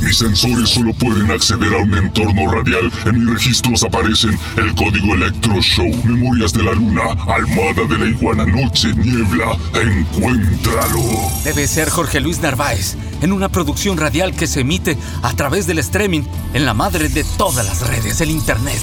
Mis sensores solo pueden acceder a un entorno radial. En mis registros aparecen el código Electro Show, Memorias de la Luna, Almada de la Iguana, Noche, Niebla. Encuéntralo. Debe ser Jorge Luis Narváez, en una producción radial que se emite a través del streaming en la madre de todas las redes, el Internet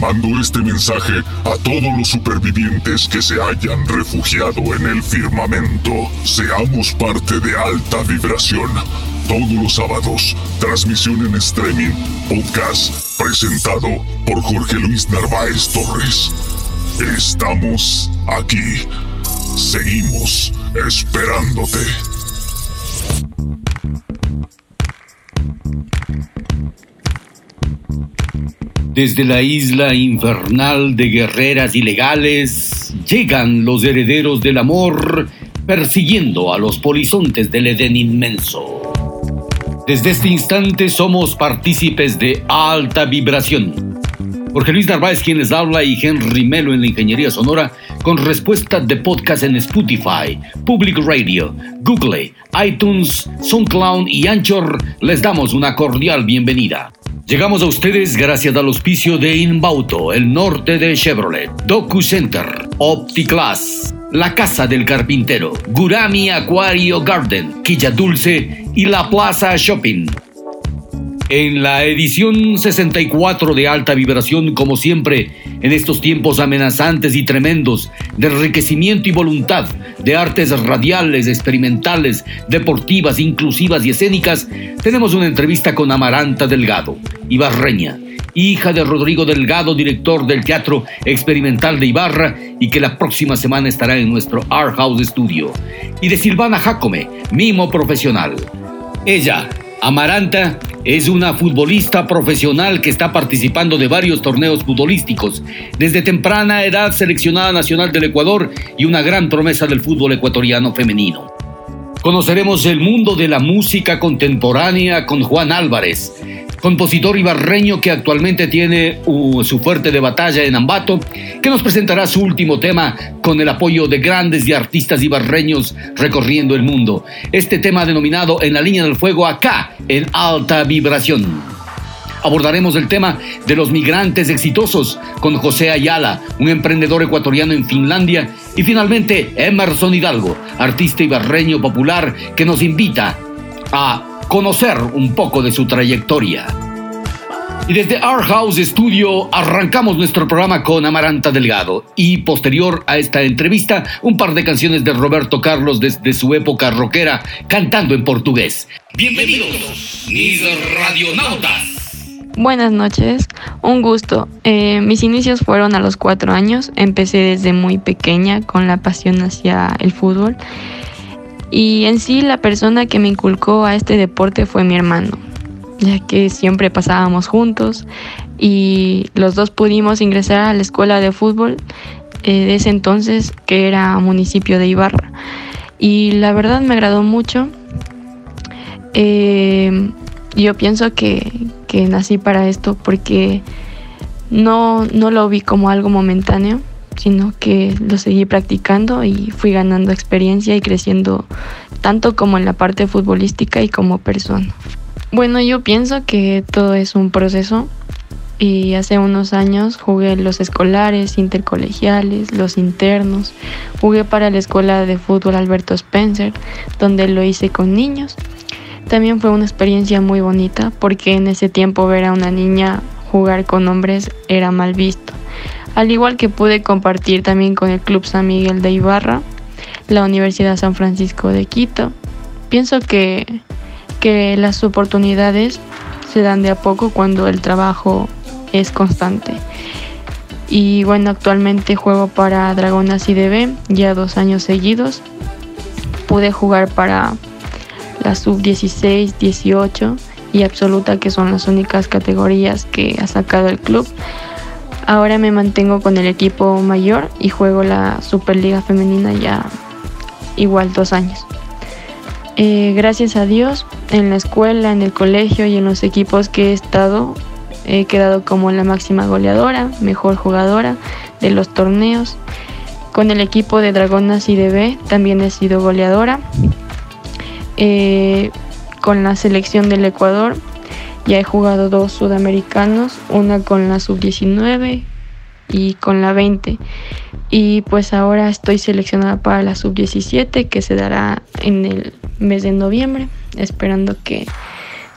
Mando este mensaje a todos los supervivientes que se hayan refugiado en el firmamento. Seamos parte de alta vibración. Todos los sábados, transmisión en streaming, podcast, presentado por Jorge Luis Narváez Torres. Estamos aquí. Seguimos esperándote. Desde la isla infernal de guerreras ilegales llegan los herederos del amor persiguiendo a los polizontes del Edén inmenso. Desde este instante somos partícipes de alta vibración. Jorge Luis Narváez quien les habla y Henry Melo en la Ingeniería Sonora con respuesta de podcast en Spotify, Public Radio, Google, iTunes, SoundCloud y Anchor les damos una cordial bienvenida. Llegamos a ustedes gracias al auspicio de Inbauto, el norte de Chevrolet, Docu Center, OptiClass, La Casa del Carpintero, Gurami Aquario Garden, Quilla Dulce y La Plaza Shopping. En la edición 64 de Alta Vibración, como siempre, en estos tiempos amenazantes y tremendos de enriquecimiento y voluntad, de artes radiales, experimentales, deportivas, inclusivas y escénicas, tenemos una entrevista con Amaranta Delgado, Ibarreña, hija de Rodrigo Delgado, director del Teatro Experimental de Ibarra, y que la próxima semana estará en nuestro Art House Studio, y de Silvana Jacome, mimo profesional. Ella, Amaranta es una futbolista profesional que está participando de varios torneos futbolísticos. Desde temprana edad seleccionada nacional del Ecuador y una gran promesa del fútbol ecuatoriano femenino. Conoceremos el mundo de la música contemporánea con Juan Álvarez, compositor ibarreño que actualmente tiene uh, su fuerte de batalla en Ambato, que nos presentará su último tema con el apoyo de grandes y artistas ibarreños recorriendo el mundo. Este tema denominado En la línea del fuego acá, en alta vibración abordaremos el tema de los migrantes exitosos con José Ayala, un emprendedor ecuatoriano en Finlandia, y finalmente Emerson Hidalgo, artista ibarreño popular que nos invita a conocer un poco de su trayectoria. Y desde Our House Studio arrancamos nuestro programa con Amaranta Delgado y posterior a esta entrevista un par de canciones de Roberto Carlos desde su época rockera cantando en portugués. Bienvenidos, mis radionautas. Buenas noches, un gusto. Eh, mis inicios fueron a los cuatro años, empecé desde muy pequeña con la pasión hacia el fútbol y en sí la persona que me inculcó a este deporte fue mi hermano, ya que siempre pasábamos juntos y los dos pudimos ingresar a la escuela de fútbol de ese entonces, que era municipio de Ibarra. Y la verdad me agradó mucho. yo pienso que, que nací para esto porque no, no lo vi como algo momentáneo, sino que lo seguí practicando y fui ganando experiencia y creciendo tanto como en la parte futbolística y como persona. Bueno, yo pienso que todo es un proceso y hace unos años jugué los escolares, intercolegiales, los internos, jugué para la escuela de fútbol Alberto Spencer, donde lo hice con niños. También fue una experiencia muy bonita porque en ese tiempo ver a una niña jugar con hombres era mal visto. Al igual que pude compartir también con el Club San Miguel de Ibarra, la Universidad San Francisco de Quito. Pienso que, que las oportunidades se dan de a poco cuando el trabajo es constante. Y bueno, actualmente juego para Dragonas IDB ya dos años seguidos. Pude jugar para la sub-16, 18 y absoluta, que son las únicas categorías que ha sacado el club. Ahora me mantengo con el equipo mayor y juego la Superliga Femenina ya igual dos años. Eh, gracias a Dios, en la escuela, en el colegio y en los equipos que he estado, he quedado como la máxima goleadora, mejor jugadora de los torneos. Con el equipo de Dragonas IDB también he sido goleadora. Eh, con la selección del Ecuador ya he jugado dos sudamericanos, una con la sub-19 y con la 20. Y pues ahora estoy seleccionada para la sub-17 que se dará en el mes de noviembre, esperando que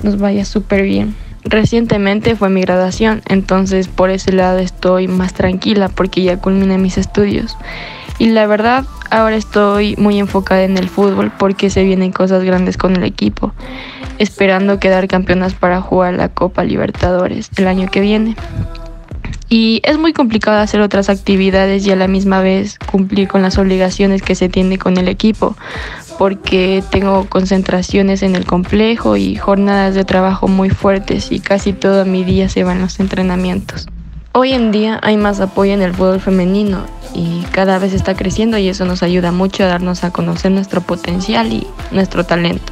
nos vaya súper bien. Recientemente fue mi graduación, entonces por ese lado estoy más tranquila porque ya culminé mis estudios. Y la verdad, ahora estoy muy enfocada en el fútbol porque se vienen cosas grandes con el equipo esperando quedar campeonas para jugar la Copa Libertadores el año que viene. Y es muy complicado hacer otras actividades y a la misma vez cumplir con las obligaciones que se tiene con el equipo, porque tengo concentraciones en el complejo y jornadas de trabajo muy fuertes y casi todo mi día se va en los entrenamientos. Hoy en día hay más apoyo en el fútbol femenino y cada vez está creciendo y eso nos ayuda mucho a darnos a conocer nuestro potencial y nuestro talento.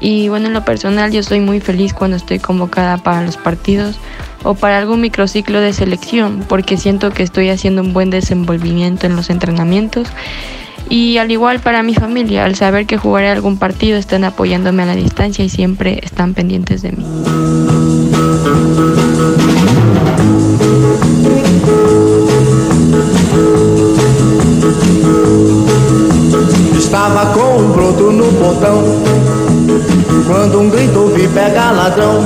Y bueno, en lo personal yo soy muy feliz cuando estoy convocada para los partidos o para algún microciclo de selección, porque siento que estoy haciendo un buen desenvolvimiento en los entrenamientos. Y al igual para mi familia, al saber que jugaré algún partido, están apoyándome a la distancia y siempre están pendientes de mí. Estaba com um broto no botão. Quando um grito ouvi pega ladrão.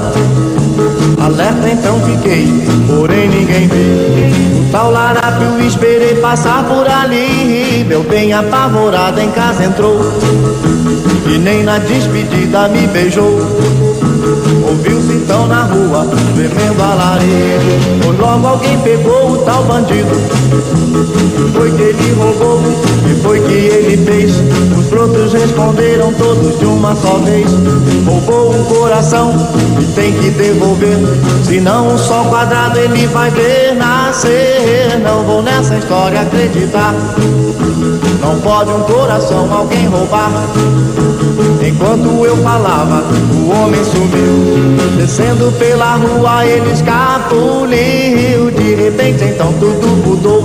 Alerta então fiquei, porém ninguém viu O tal larápio esperei passar por ali. Meu bem apavorado em casa entrou. E nem na despedida me beijou Ouviu-se então na rua, tremendo alarido Pois logo alguém pegou o tal bandido. Foi que ele roubou, e foi que ele fez. Os brotos responderam todos de uma só vez. Roubou um coração e tem que devolver. Senão um só quadrado ele vai ver nascer. Não vou nessa história acreditar. Não pode um coração alguém roubar Enquanto eu falava, o homem sumiu. Descendo pela rua, ele escapuliu. De repente, então tudo mudou.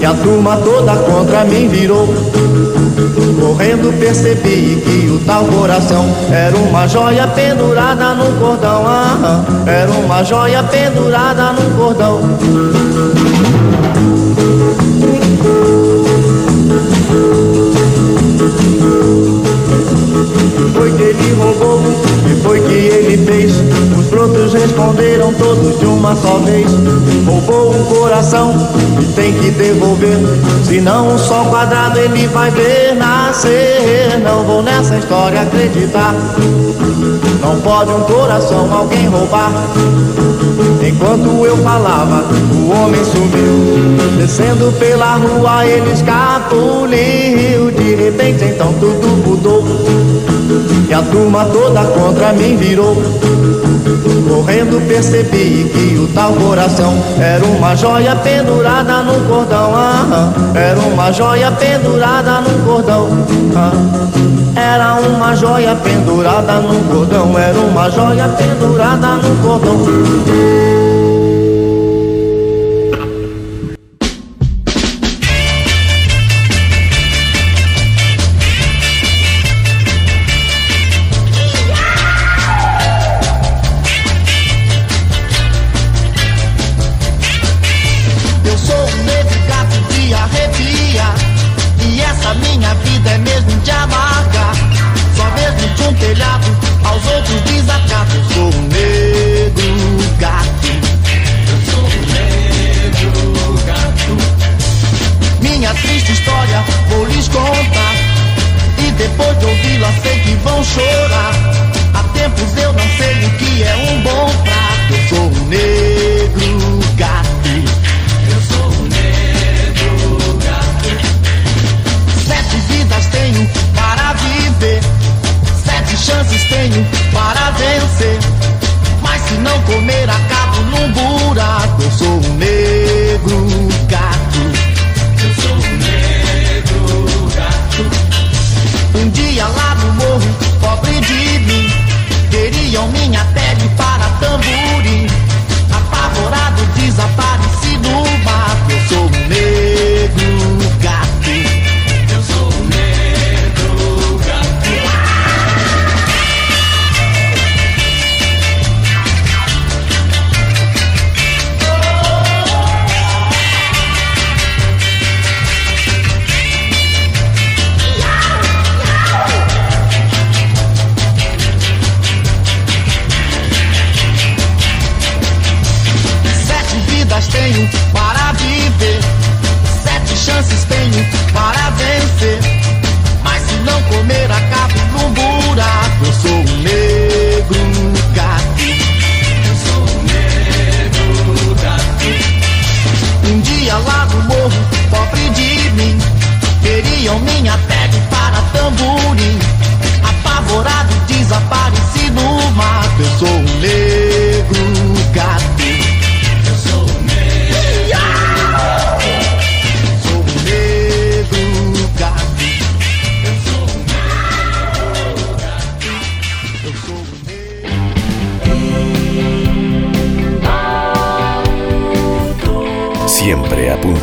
E a turma toda contra mim virou. Correndo percebi que o tal coração era uma joia pendurada no cordão. Ah, era uma joia pendurada no cordão. Foi que ele roubou e foi que ele fez. Os brotos responderam todos de uma só vez. Roubou um coração e tem que devolver. Senão um só quadrado ele vai ver nascer. Não vou nessa história acreditar. Não pode um coração alguém roubar. Enquanto eu falava, o homem sumiu. Descendo pela rua, ele escapuliu. De repente, então tudo mudou. E a turma toda contra mim virou. Sorrendo percebi que o tal coração era uma joia pendurada no cordão. Ah, era uma joia pendurada no cordão. Ah, era uma joia pendurada no cordão. Era uma joia pendurada no cordão.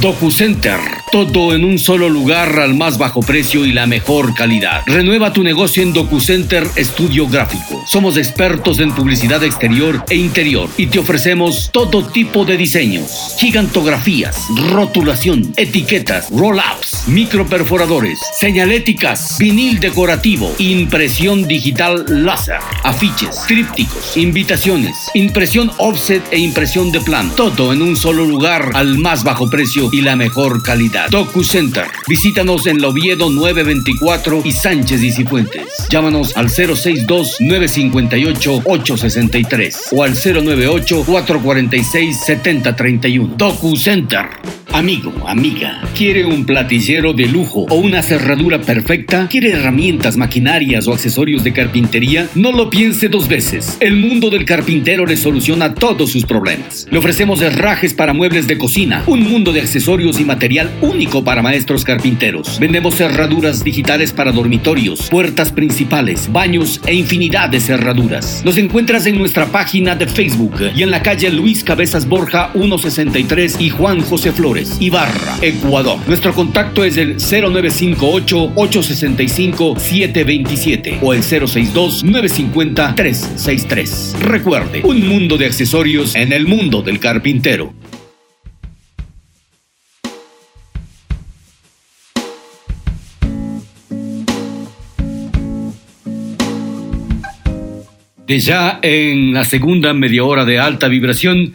DocuCenter Todo en un solo lugar al más bajo precio y la mejor calidad. Renueva tu negocio en DocuCenter Estudio Gráfico. Somos expertos en publicidad exterior e interior y te ofrecemos todo tipo de diseños, gigantografías, rotulación, etiquetas, roll-ups, microperforadores, señaléticas, vinil decorativo, impresión digital láser, afiches, trípticos, invitaciones, impresión offset e impresión de plano. Todo en un solo lugar al más bajo precio y la mejor calidad. DocuCenter. Visítanos en Loviedo 924 y Sánchez y. Llámanos al 062 958 863 o al 098 446 7031. DocuCenter. Amigo, amiga, ¿quiere un platicero de lujo o una cerradura perfecta? ¿Quiere herramientas, maquinarias o accesorios de carpintería? No lo piense dos veces. El mundo del carpintero le soluciona todos sus problemas. Le ofrecemos herrajes para muebles de cocina, un mundo de accesorios y material único para maestros carpinteros. Vendemos cerraduras digitales para dormitorios, puertas principales, baños e infinidad de cerraduras. Nos encuentras en nuestra página de Facebook y en la calle Luis Cabezas Borja 163 y Juan José Flores. Ibarra, Ecuador. Nuestro contacto es el 0958-865-727 o el 062-950-363. Recuerde, un mundo de accesorios en el mundo del carpintero. De ya en la segunda media hora de alta vibración,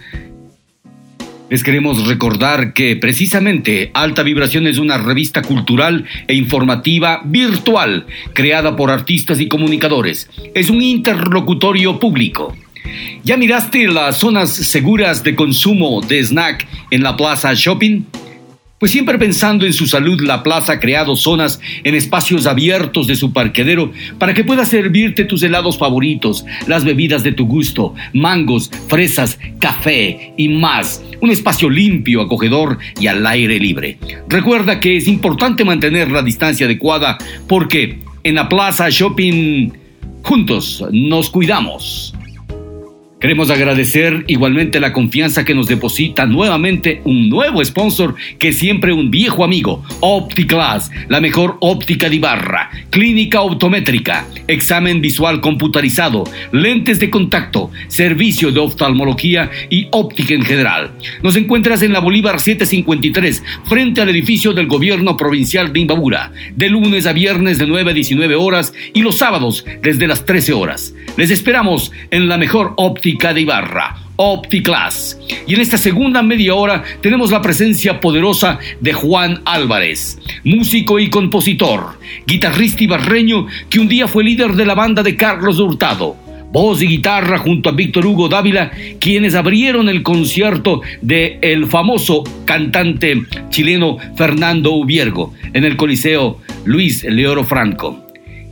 les queremos recordar que precisamente Alta Vibración es una revista cultural e informativa virtual creada por artistas y comunicadores. Es un interlocutorio público. ¿Ya miraste las zonas seguras de consumo de snack en la Plaza Shopping? Pues siempre pensando en su salud, la plaza ha creado zonas en espacios abiertos de su parquedero para que puedas servirte tus helados favoritos, las bebidas de tu gusto, mangos, fresas, café y más. Un espacio limpio, acogedor y al aire libre. Recuerda que es importante mantener la distancia adecuada porque en la plaza shopping juntos nos cuidamos. Queremos agradecer igualmente la confianza que nos deposita nuevamente un nuevo sponsor que siempre un viejo amigo, OptiClass, la mejor óptica de Ibarra, clínica optométrica, examen visual computarizado, lentes de contacto, servicio de oftalmología y óptica en general. Nos encuentras en la Bolívar 753, frente al edificio del gobierno provincial de Imbabura, de lunes a viernes de 9 a 19 horas y los sábados desde las 13 horas. Les esperamos en la mejor óptica de Ibarra, OptiClass. Y en esta segunda media hora tenemos la presencia poderosa de Juan Álvarez, músico y compositor, guitarrista ibarreño que un día fue líder de la banda de Carlos Hurtado. Voz y guitarra junto a Víctor Hugo Dávila, quienes abrieron el concierto de el famoso cantante chileno Fernando Ubiergo en el Coliseo Luis Leoro Franco.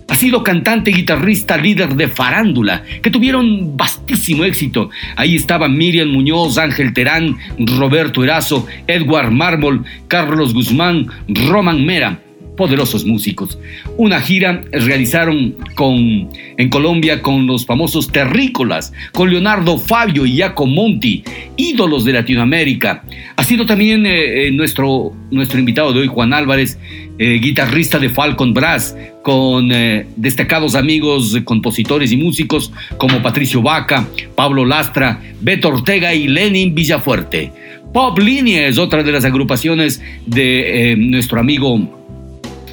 Ha sido cantante, guitarrista, líder de farándula, que tuvieron vastísimo éxito. Ahí estaban Miriam Muñoz, Ángel Terán, Roberto Erazo, Edward Mármol, Carlos Guzmán, Roman Mera poderosos músicos. Una gira realizaron con, en Colombia con los famosos terrícolas, con Leonardo Fabio y Jaco Monti, ídolos de Latinoamérica. Ha sido también eh, eh, nuestro, nuestro invitado de hoy, Juan Álvarez, eh, guitarrista de Falcon Brass, con destacados amigos, compositores y músicos como Patricio Vaca, Pablo Lastra, Beto Ortega y Lenin Villafuerte. Pop Línea es otra de las agrupaciones de nuestro amigo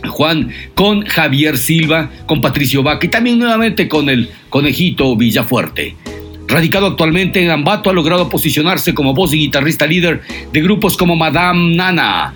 Juan, con Javier Silva, con Patricio Vaca y también nuevamente con el conejito Villafuerte. Radicado actualmente en Ambato, ha logrado posicionarse como voz y guitarrista líder de grupos como Madame Nana,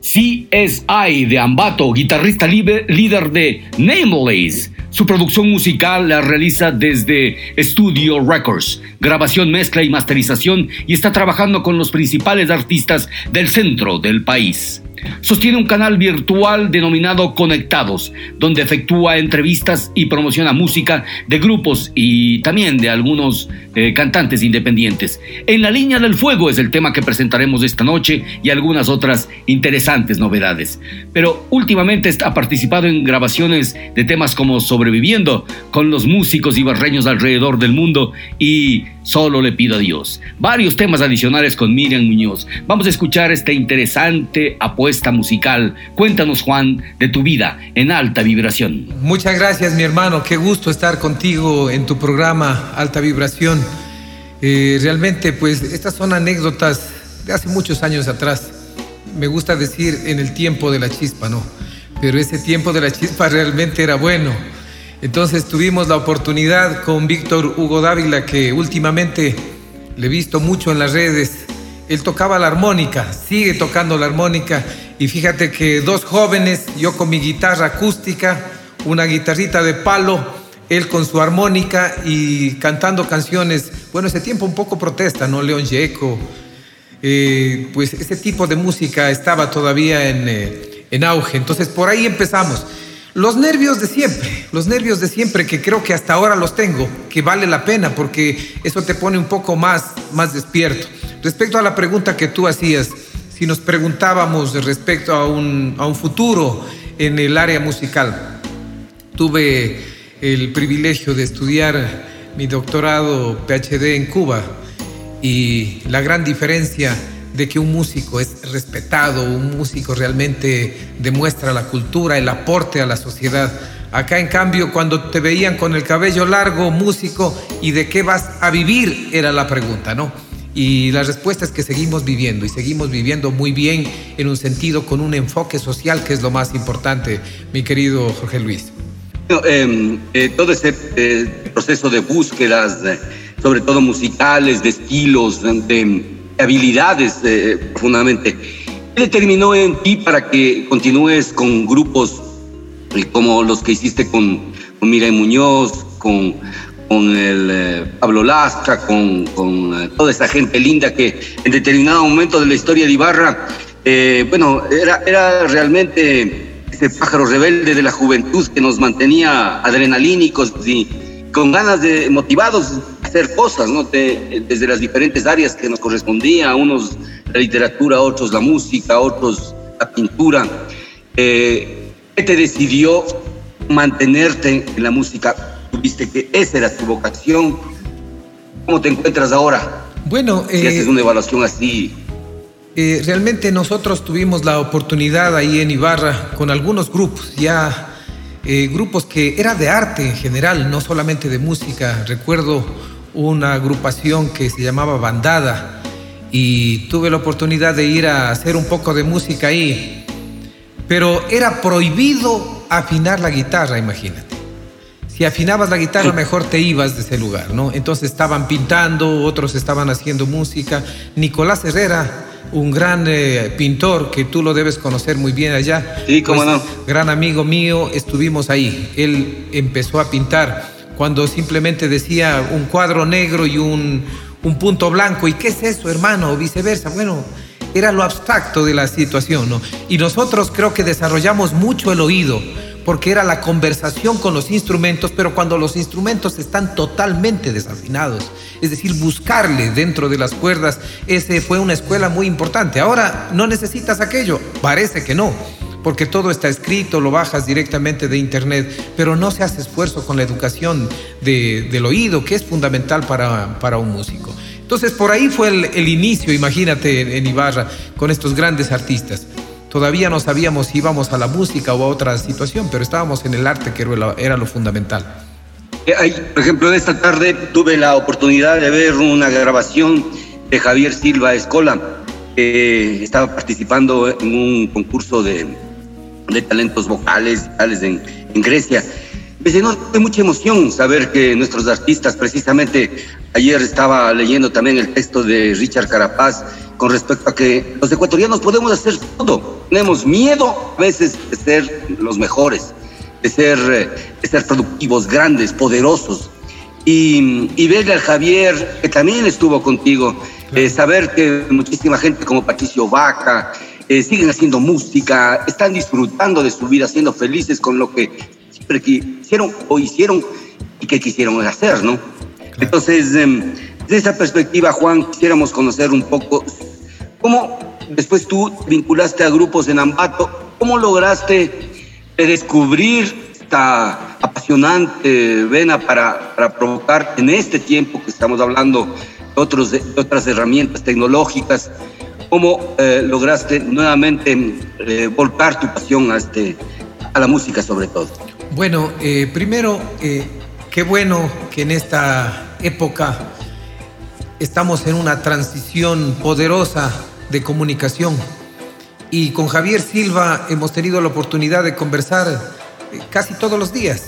CSI de Ambato, guitarrista líder de Nameless. Su producción musical la realiza desde Studio Records, grabación, mezcla y masterización y está trabajando con los principales artistas del centro del país. Sostiene un canal virtual denominado Conectados, donde efectúa entrevistas y promociona música de grupos y también de algunos eh, cantantes independientes. En la línea del fuego es el tema que presentaremos esta noche y algunas otras interesantes novedades. Pero últimamente ha participado en grabaciones de temas como Sobreviviendo con los músicos y barreños alrededor del mundo y Solo le pido a Dios. Varios temas adicionales con Miriam Muñoz. Vamos a escuchar esta interesante apuesta musical. Cuéntanos, Juan, de tu vida en alta vibración. Muchas gracias, mi hermano. Qué gusto estar contigo en tu programa Alta Vibración. Eh, realmente, pues, estas son anécdotas de hace muchos años atrás. Me gusta decir en el tiempo de la chispa, ¿no? Pero ese tiempo de la chispa realmente era bueno entonces tuvimos la oportunidad con Víctor Hugo Dávila, que últimamente le he visto mucho en las redes. Él tocaba la armónica, sigue tocando la armónica. Y fíjate que dos jóvenes, yo con mi guitarra acústica, una guitarrita de palo, él con su armónica y cantando canciones, bueno, ese tiempo un poco protesta, ¿no? León Yeco. Eh, pues ese tipo de música estaba todavía en, eh, en auge. Entonces por ahí empezamos. Los nervios de siempre, los nervios de siempre que creo que hasta ahora los tengo, que vale la pena porque eso te pone un poco más, más despierto. Respecto a la pregunta que tú hacías, si nos preguntábamos respecto a un, a un futuro en el área musical, tuve el privilegio de estudiar mi doctorado PhD en Cuba y la gran diferencia de que un músico es respetado, un músico realmente demuestra la cultura, el aporte a la sociedad. Acá en cambio, cuando te veían con el cabello largo, músico, ¿y de qué vas a vivir? Era la pregunta, ¿no? Y la respuesta es que seguimos viviendo y seguimos viviendo muy bien en un sentido con un enfoque social que es lo más importante, mi querido Jorge Luis. Em, eh, todo ese eh, proceso de búsquedas, sobre todo musicales, de estilos, de, habilidades eh, profundamente. ¿Qué determinó en ti para que continúes con grupos eh, como los que hiciste con, con Muñoz, con, con el eh, Pablo Lastra, con, con toda esa gente linda que en determinado momento de la historia de Ibarra, bueno, era, era realmente ese pájaro rebelde de la juventud que nos mantenía adrenalínicos y con ganas de motivados hacer cosas, ¿no? desde las diferentes áreas que nos correspondía, unos la literatura, otros la música, otros la pintura. Eh, ¿Qué te decidió mantenerte en la música? Tuviste que esa era tu vocación. ¿Cómo te encuentras ahora? Bueno, si haces eh, una evaluación así. Eh, realmente nosotros tuvimos la oportunidad ahí en Ibarra con algunos grupos ya eh, grupos que era de arte en general, no solamente de música. Recuerdo una agrupación que se llamaba Bandada y tuve la oportunidad de ir a hacer un poco de música ahí, pero era prohibido afinar la guitarra, imagínate. Si afinabas la guitarra, mejor te ibas de ese lugar, ¿no? Entonces estaban pintando, otros estaban haciendo música. Nicolás Herrera, un gran eh, pintor que tú lo debes conocer muy bien allá. Sí, cómo pues, no. Gran amigo mío, estuvimos ahí. Él empezó a pintar cuando simplemente decía un cuadro negro y un, un punto blanco. ¿Y qué es eso, hermano? O viceversa. Bueno, era lo abstracto de la situación, ¿no? Y nosotros creo que desarrollamos mucho el oído porque era la conversación con los instrumentos, pero cuando los instrumentos están totalmente desafinados, es decir, buscarle dentro de las cuerdas, ese fue una escuela muy importante. Ahora no necesitas aquello, parece que no, porque todo está escrito, lo bajas directamente de internet, pero no se hace esfuerzo con la educación del oído, que es fundamental para, para un músico. Entonces por ahí fue el, inicio, imagínate, en Ibarra, con estos grandes artistas. Todavía no sabíamos si íbamos a la música o a otra situación, pero estábamos en el arte, que era lo fundamental. Eh, por ejemplo, esta tarde tuve la oportunidad de ver una grabación de Javier Silva Escola, que estaba participando en un concurso de, de talentos vocales en, en Grecia. Me llenó de mucha emoción saber que nuestros artistas, precisamente ayer estaba leyendo también el texto de Richard Carapaz, con respecto a que los ecuatorianos podemos hacer todo. Tenemos miedo a veces de ser los mejores, de ser, eh, de ser productivos, grandes, poderosos. Y, y verle al Javier, que también estuvo contigo, eh, saber que muchísima gente como Patricio Vaca eh, siguen haciendo música, están disfrutando de su vida, siendo felices con lo que siempre quisieron o hicieron y que quisieron hacer, ¿no? Entonces, em, desde esa perspectiva, Juan, quisiéramos conocer un poco cómo después tú vinculaste a grupos en Ambato, cómo lograste descubrir esta apasionante vena para, para provocar en este tiempo que estamos hablando de, otros, de otras herramientas tecnológicas, cómo eh, lograste nuevamente eh, volcar tu pasión a, este, a la música sobre todo. Bueno, eh, primero, eh, qué bueno que en esta época estamos en una transición poderosa de comunicación y con Javier Silva hemos tenido la oportunidad de conversar eh, casi todos los días.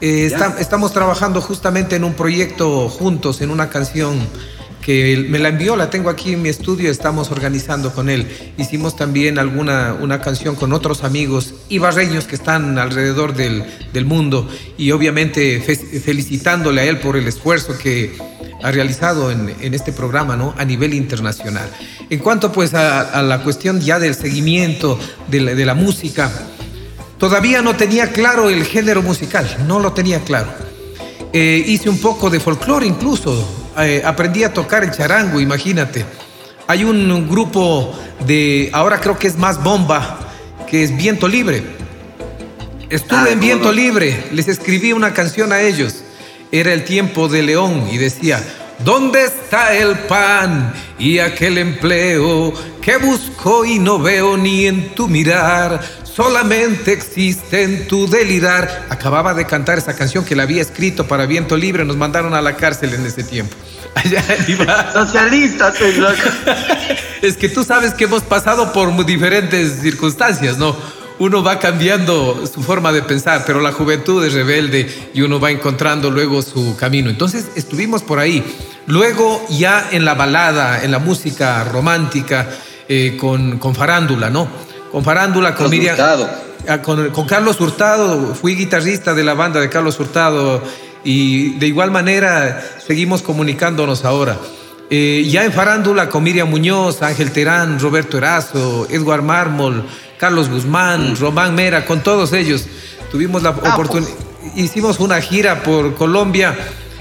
Eh, está- estamos trabajando justamente en un proyecto juntos, en una canción que me la envió, la tengo aquí en mi estudio, estamos organizando con él. Hicimos también alguna una canción con otros amigos ibarreños que están alrededor del, del mundo y obviamente fe- felicitándole a él por el esfuerzo que ha realizado en, en este programa ¿no? a nivel internacional. En cuanto pues a, la cuestión ya del seguimiento de la, de la música, todavía no tenía claro el género musical, no lo tenía claro. Eh, hice un poco de folclore incluso. Eh, aprendí a tocar el charango, imagínate. Hay un grupo de, ahora creo que es más bomba, que es Viento Libre. Estuve en Viento Libre, les escribí una canción a ellos. Era el tiempo de León y decía, ¿dónde está el pan y aquel empleo que busco y no veo ni en tu mirar? Solamente existe en tu delirar. Acababa de cantar esa canción que la había escrito para Viento Libre, nos mandaron a la cárcel en ese tiempo. Allá iba. Socialistas, Es que tú sabes que hemos pasado por diferentes circunstancias, ¿no? Uno va cambiando su forma de pensar, pero la juventud es rebelde y uno va encontrando luego su camino. Entonces estuvimos por ahí. Luego ya en la balada, en la música romántica, eh, con, con farándula, ¿no? Con farándula, con Miriam. Ah, Con, con Carlos Hurtado, fui guitarrista de la banda de Carlos Hurtado y de igual manera seguimos comunicándonos ahora. Eh, ya en farándula con Miriam Muñoz, Ángel Terán, Roberto Erazo, Edward Mármol, Carlos Guzmán, Román Mera, con todos ellos tuvimos la oportunidad. Hicimos una gira por Colombia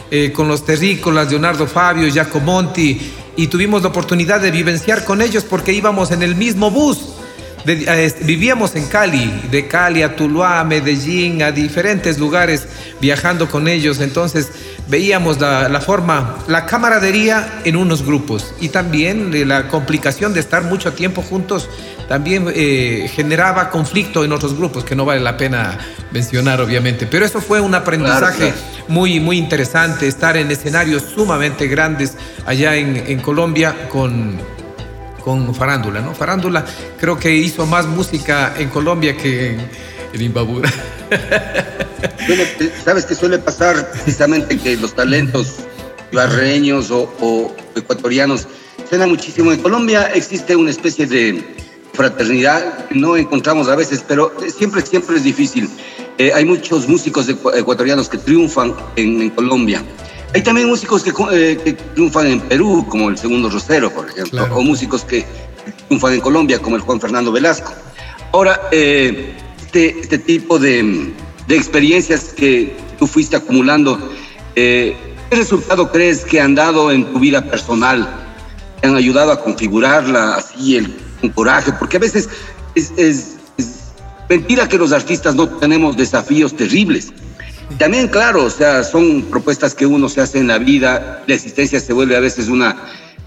eh, con los terrícolas, Leonardo Fabio, Jaco Monti, y tuvimos la oportunidad de vivenciar con ellos porque íbamos en el mismo bus. De- eh, vivíamos en Cali, de Cali a Tuluá, a Medellín, a diferentes lugares, viajando con ellos. Entonces veíamos la, la forma, la camaradería en unos grupos y también eh, la complicación de estar mucho tiempo juntos también eh, generaba conflicto en otros grupos que no vale la pena mencionar obviamente. Pero eso fue un aprendizaje Claro, muy, muy interesante, estar en escenarios sumamente grandes allá en, en Colombia con con Farándula, ¿no? Farándula creo que hizo más música en Colombia que en, en Imbabura. Sabes que suele pasar precisamente que los talentos barreños o, o ecuatorianos suenan muchísimo. En Colombia existe una especie de fraternidad no encontramos a veces, pero siempre, siempre es difícil. Eh, hay muchos músicos ecu- ecuatorianos que triunfan en, en Colombia. Hay también músicos que, eh, que triunfan en Perú, como el Segundo Rosero, por ejemplo, o músicos que triunfan en Colombia, como el Juan Fernando Velasco. Ahora, eh, este, este tipo de, de experiencias que tú fuiste acumulando, eh, ¿qué resultado crees que han dado en tu vida personal? ¿Te han ayudado a configurarla así el, coraje? Porque a veces es, es- es mentira que los artistas no tenemos desafíos terribles. También, claro, o sea, son propuestas que uno se hace en la vida, la existencia se vuelve a veces una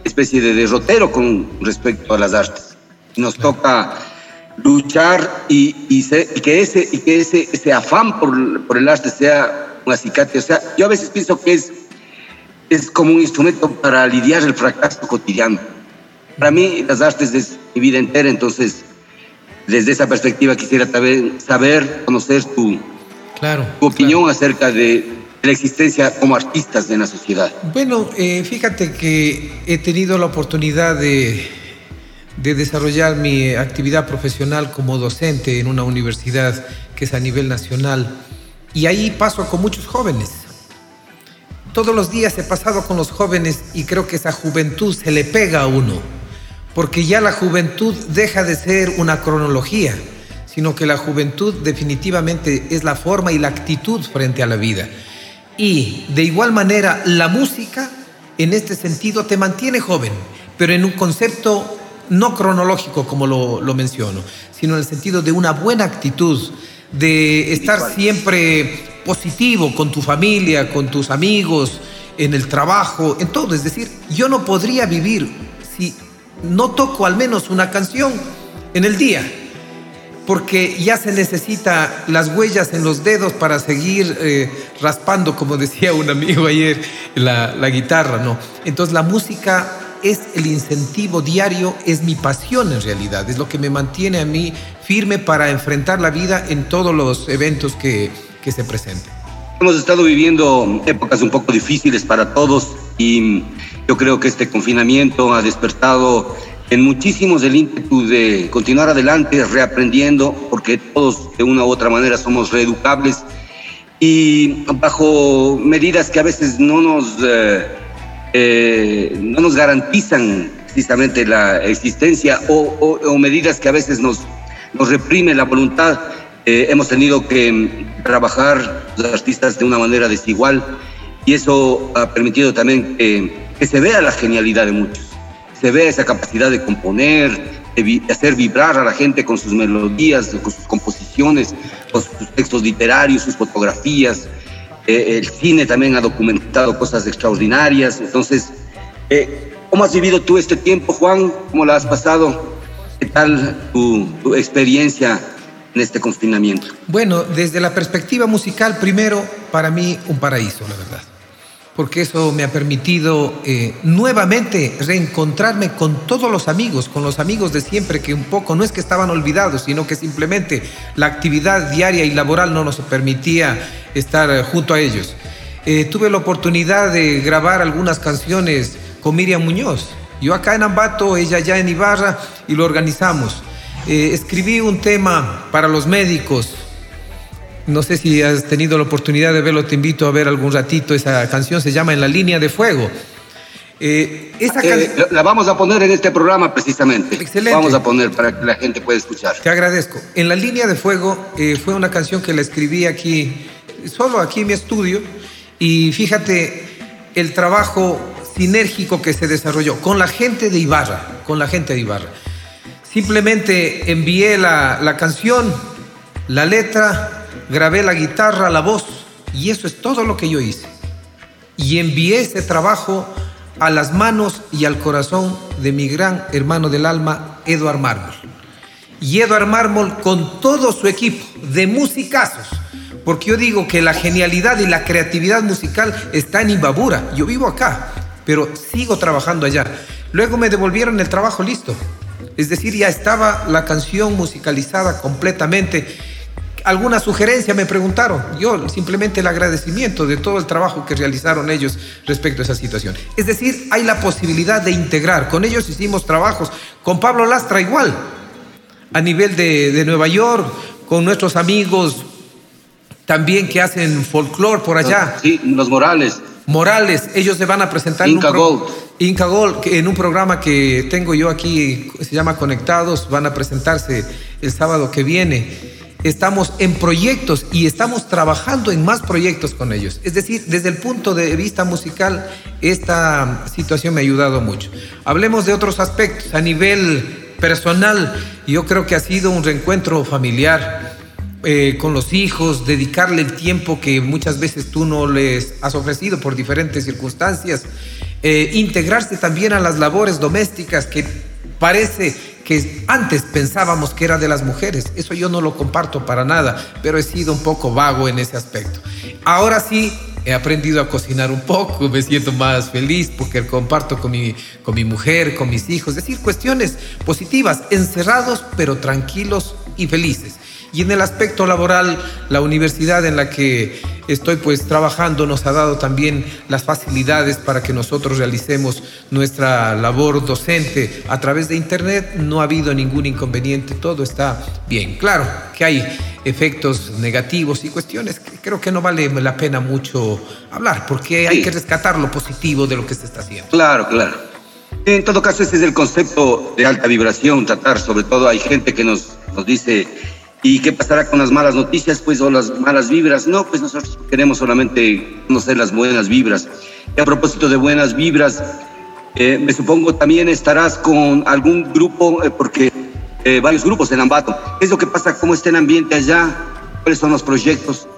especie de derrotero con respecto a las artes. Nos toca luchar y, y, se- y que, ese, y que ese, ese afán por, por el arte sea un acicate. O sea, yo a veces pienso que es, es como un instrumento para lidiar el fracaso cotidiano. Para mí las artes es mi vida entera, entonces desde esa perspectiva quisiera saber, conocer tu, Claro. tu opinión acerca de la existencia como artistas en la sociedad. Bueno, eh, fíjate que he tenido la oportunidad de, de desarrollar mi actividad profesional como docente en una universidad que es a nivel nacional y ahí paso con muchos jóvenes. Todos los días he pasado con los jóvenes y creo que esa juventud se le pega a uno, porque ya la juventud deja de ser una cronología, sino que la juventud definitivamente es la forma y la actitud frente a la vida. Y de igual manera, la música en este sentido te mantiene joven, pero en un concepto no cronológico como lo, lo menciono, sino en el sentido de una buena actitud, de estar siempre positivo con tu familia, con tus amigos, en el trabajo, en todo. Es decir, yo no podría vivir si no toco al menos una canción en el día, porque ya se necesita las huellas en los dedos para seguir eh, raspando, como decía un amigo ayer, la, la guitarra, ¿no? Entonces la música es el incentivo diario, es mi pasión en realidad, es lo que me mantiene a mí firme para enfrentar la vida en todos los eventos que, que se presenten. Hemos estado viviendo épocas un poco difíciles para todos y yo creo que este confinamiento ha despertado en muchísimos el ímpetu de continuar adelante, reaprendiendo, porque todos de una u otra manera somos reeducables y bajo medidas que a veces no nos, eh, eh, no nos garantizan precisamente la existencia o, medidas que a veces nos, nos reprime la voluntad. Eh, hemos tenido que trabajar los artistas de una manera desigual y eso ha permitido también que se vea la genialidad de muchos, se vea esa capacidad de componer, de hacer vibrar a la gente con sus melodías, con sus composiciones, con sus textos literarios, sus fotografías. Eh, el cine también ha documentado cosas extraordinarias. Entonces, eh, ¿cómo has vivido tú este tiempo, Juan? ¿Cómo la has pasado? ¿Qué tal tu, tu experiencia en este confinamiento? Bueno, desde la perspectiva musical, primero, para mí un paraíso, la verdad. Porque eso me ha permitido eh, nuevamente reencontrarme con todos los amigos, con los amigos de siempre, que un poco no es que estaban olvidados, sino que simplemente la actividad diaria y laboral no nos permitía estar eh, junto a ellos. Eh, tuve la oportunidad de grabar algunas canciones con Miriam Muñoz. Yo acá en Ambato, ella ya en Ibarra, y lo organizamos. Escribí un tema para los médicos. No sé si has tenido la oportunidad de verlo, te invito a ver algún ratito. Esa canción se llama En la línea de fuego. Eh, esa eh, la vamos a poner en este programa precisamente. Excelente. Vamos a poner para que la gente pueda escuchar. Te agradezco. En la línea de fuego eh, fue una canción que la escribí aquí, solo aquí en mi estudio. Y fíjate el trabajo sinérgico que se desarrolló con la gente de Ibarra, con la gente de Ibarra. Simplemente envié la, la canción, la letra, grabé la guitarra, la voz, y eso es todo lo que yo hice. Y envié ese trabajo a las manos y al corazón de mi gran hermano del alma, Eduard Mármol. Y Eduard Mármol con todo su equipo de musicazos, porque yo digo que la genialidad y la creatividad musical está en Imbabura. Yo vivo acá, pero sigo trabajando allá. Luego me devolvieron el trabajo listo. Es decir, ya estaba la canción musicalizada completamente. ¿Alguna sugerencia me preguntaron? Yo simplemente el agradecimiento de todo el trabajo que realizaron ellos respecto a esa situación. Es decir, hay la posibilidad de integrar. Con ellos hicimos trabajos. Con Pablo Lastra igual. A nivel de, de Nueva York, con nuestros amigos también que hacen folclore por allá. Sí, los Morales. Morales, ellos se van a presentar Inca en, un Gold. Inca Gold, en un programa que tengo yo aquí, se llama Conectados, van a presentarse el sábado que viene. Estamos en proyectos y estamos trabajando en más proyectos con ellos. Es decir, desde el punto de vista musical, esta situación me ha ayudado mucho. Hablemos de otros aspectos. A nivel personal, yo creo que ha sido un reencuentro familiar eh, con los hijos, dedicarle el tiempo que muchas veces tú no les has ofrecido por diferentes circunstancias, eh, integrarse también a las labores domésticas que parece que antes pensábamos que era de las mujeres. Eso yo no lo comparto para nada, pero he sido un poco vago en ese aspecto. Ahora sí, he aprendido a cocinar un poco, me siento más feliz porque comparto con mi, con mi mujer, con mis hijos, es decir, cuestiones positivas, encerrados pero tranquilos y felices. Y en el aspecto laboral, la universidad en la que estoy pues trabajando nos ha dado también las facilidades para que nosotros realicemos nuestra labor docente a través de internet. No ha habido ningún inconveniente, todo está bien. Claro que hay efectos negativos y cuestiones que creo que no vale la pena mucho hablar porque hay Sí. que rescatar lo positivo de lo que se está haciendo. Claro, claro. En todo caso, ese es el concepto de alta vibración, tratar, sobre todo hay gente que nos, nos dice, ¿y qué pasará con las malas noticias, pues, o las malas vibras? No, pues nosotros queremos solamente conocer las buenas vibras. Y a propósito de buenas vibras, eh, me supongo también estarás con algún grupo, eh, porque eh, varios grupos en Ambato. ¿Qué es lo que pasa? ¿Cómo está el ambiente allá? ¿Cuáles son los proyectos?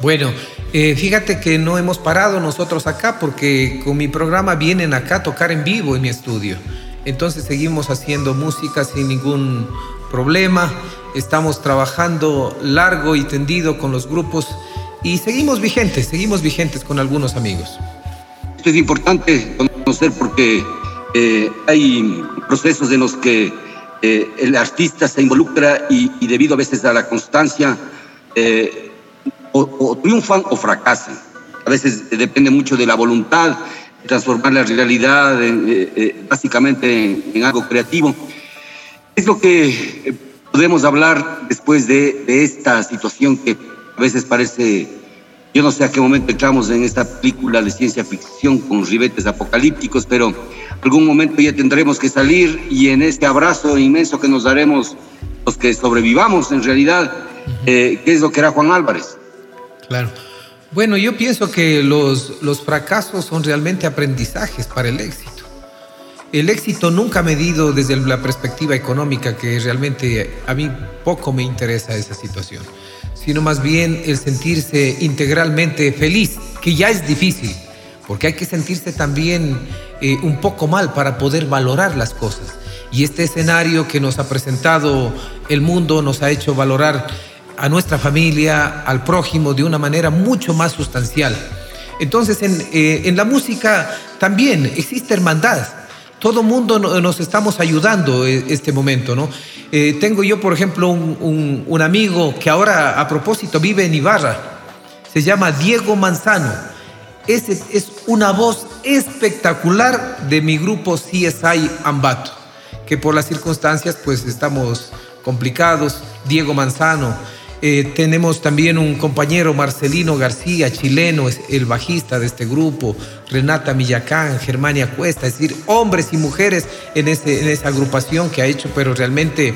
Bueno, eh, fíjate que no hemos parado nosotros acá porque con mi programa vienen acá a tocar en vivo en mi estudio. Entonces seguimos haciendo música sin ningún problema. Estamos trabajando largo y tendido con los grupos y seguimos vigentes, seguimos vigentes con algunos amigos. Esto es importante conocer porque eh, hay procesos en los que eh, el artista se involucra y, debido a veces a la constancia eh, o, o, triunfan o fracasan. A veces depende mucho de la voluntad transformar la realidad eh, básicamente en, en, algo creativo. Es lo que podemos hablar después de, de esta situación que a veces parece yo no sé a qué momento entramos en esta película de ciencia ficción con ribetes apocalípticos, pero algún momento ya tendremos que salir y en este abrazo inmenso que nos daremos los que sobrevivamos en realidad, eh, ¿qué es lo que era Juan Álvarez? Claro. Bueno, yo pienso que los, los fracasos son realmente aprendizajes para el éxito. El éxito nunca medido desde la perspectiva económica, que realmente a mí poco me interesa esa situación sino más bien el sentirse integralmente feliz, que ya es difícil, porque hay que sentirse también eh, un poco mal para poder valorar las cosas. Y este escenario que nos ha presentado el mundo nos ha hecho valorar a nuestra familia, al prójimo, de una manera mucho más sustancial. Entonces, en, eh, en la música también existe hermandad. Todo mundo nos estamos ayudando en este momento, ¿no? Eh, tengo yo, por ejemplo, un, amigo que ahora a propósito vive en Ibarra. Se llama Diego Manzano. Ese es una voz espectacular de mi grupo CSI Ambato, que por las circunstancias pues estamos complicados. Diego Manzano. Eh, tenemos también un compañero, Marcelino García, chileno, es el bajista de este grupo, Renata Millacán, Germania Cuesta, es decir, hombres y mujeres en, esa agrupación que ha hecho, pero realmente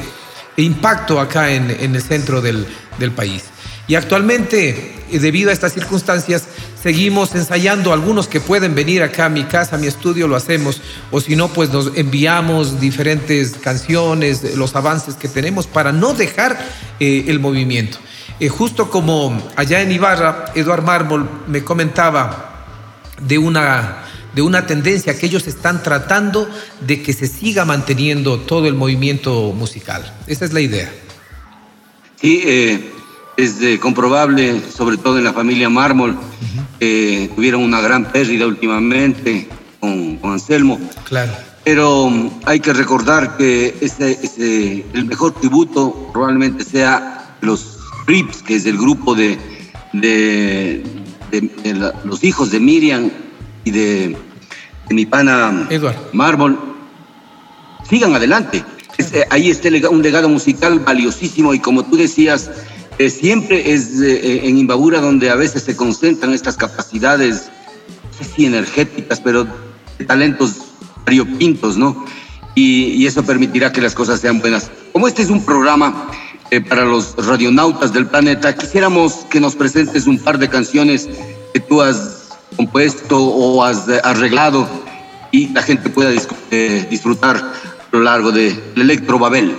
impacto acá en, el centro del, del país. Y actualmente, debido a estas circunstancias, seguimos ensayando. Algunos que pueden venir acá a mi casa, a mi estudio, lo hacemos. O si no, pues nos enviamos diferentes canciones, los avances que tenemos para no dejar eh, el movimiento. Eh, justo como allá en Ibarra, Eduard Mármol me comentaba de una, de una tendencia que ellos están tratando de que se siga manteniendo todo el movimiento musical. Esa es la idea. Sí, eh, es de comprobable, sobre todo en la familia Mármol, uh -huh. eh, tuvieron una gran pérdida últimamente con, con, Anselmo. Claro. Pero hay que recordar que ese, ese, el mejor tributo probablemente sea los Rips, que es el grupo de, de, de, de la, los hijos de Miriam y de, mi pana Edward. Mármol. Sigan adelante. Es, eh, ahí está un legado musical valiosísimo y como tú decías, eh, siempre es eh, en Imbabura donde a veces se concentran estas capacidades, no sé si energéticas, pero de talentos variopintos, ¿no? Y, eso permitirá que las cosas sean buenas. Como este es un programa eh, para los radionautas del planeta, quisiéramos que nos presentes un par de canciones que tú has compuesto o has arreglado y la gente pueda dis eh, disfrutar a lo largo de Electro Babel.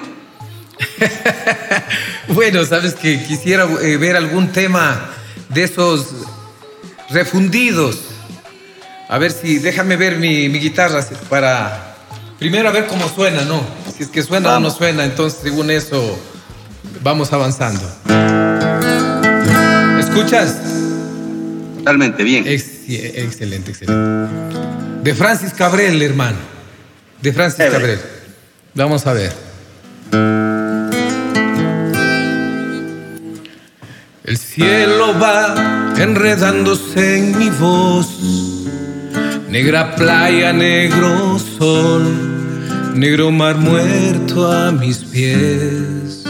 bueno, sabes que quisiera eh, ver algún tema de esos refundidos. A ver si, déjame ver mi, mi, guitarra para. Primero a ver cómo suena, ¿no? Si es que suena vamos. o no suena, entonces según eso vamos avanzando. ¿Escuchas? Totalmente bien. Ex excelente, excelente. De Francis Cabrel, hermano. De Francis. Cabrel. Vamos a ver. El cielo va enredándose en mi voz. Negra playa, negro sol, negro mar muerto a mis pies.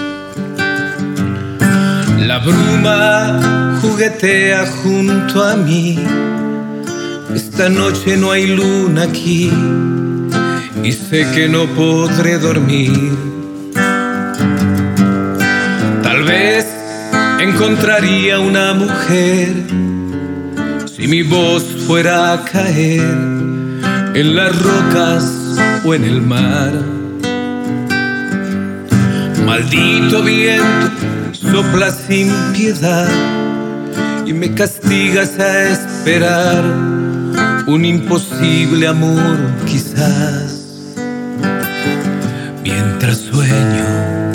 La bruma juguetea junto a mí. Esta noche no hay luna aquí y sé que no podré dormir. Tal vez encontraría una mujer si mi voz fuera a caer en las rocas o en el mar. Maldito viento, sopla sin piedad y me castigas a esperar un imposible amor quizás mientras sueño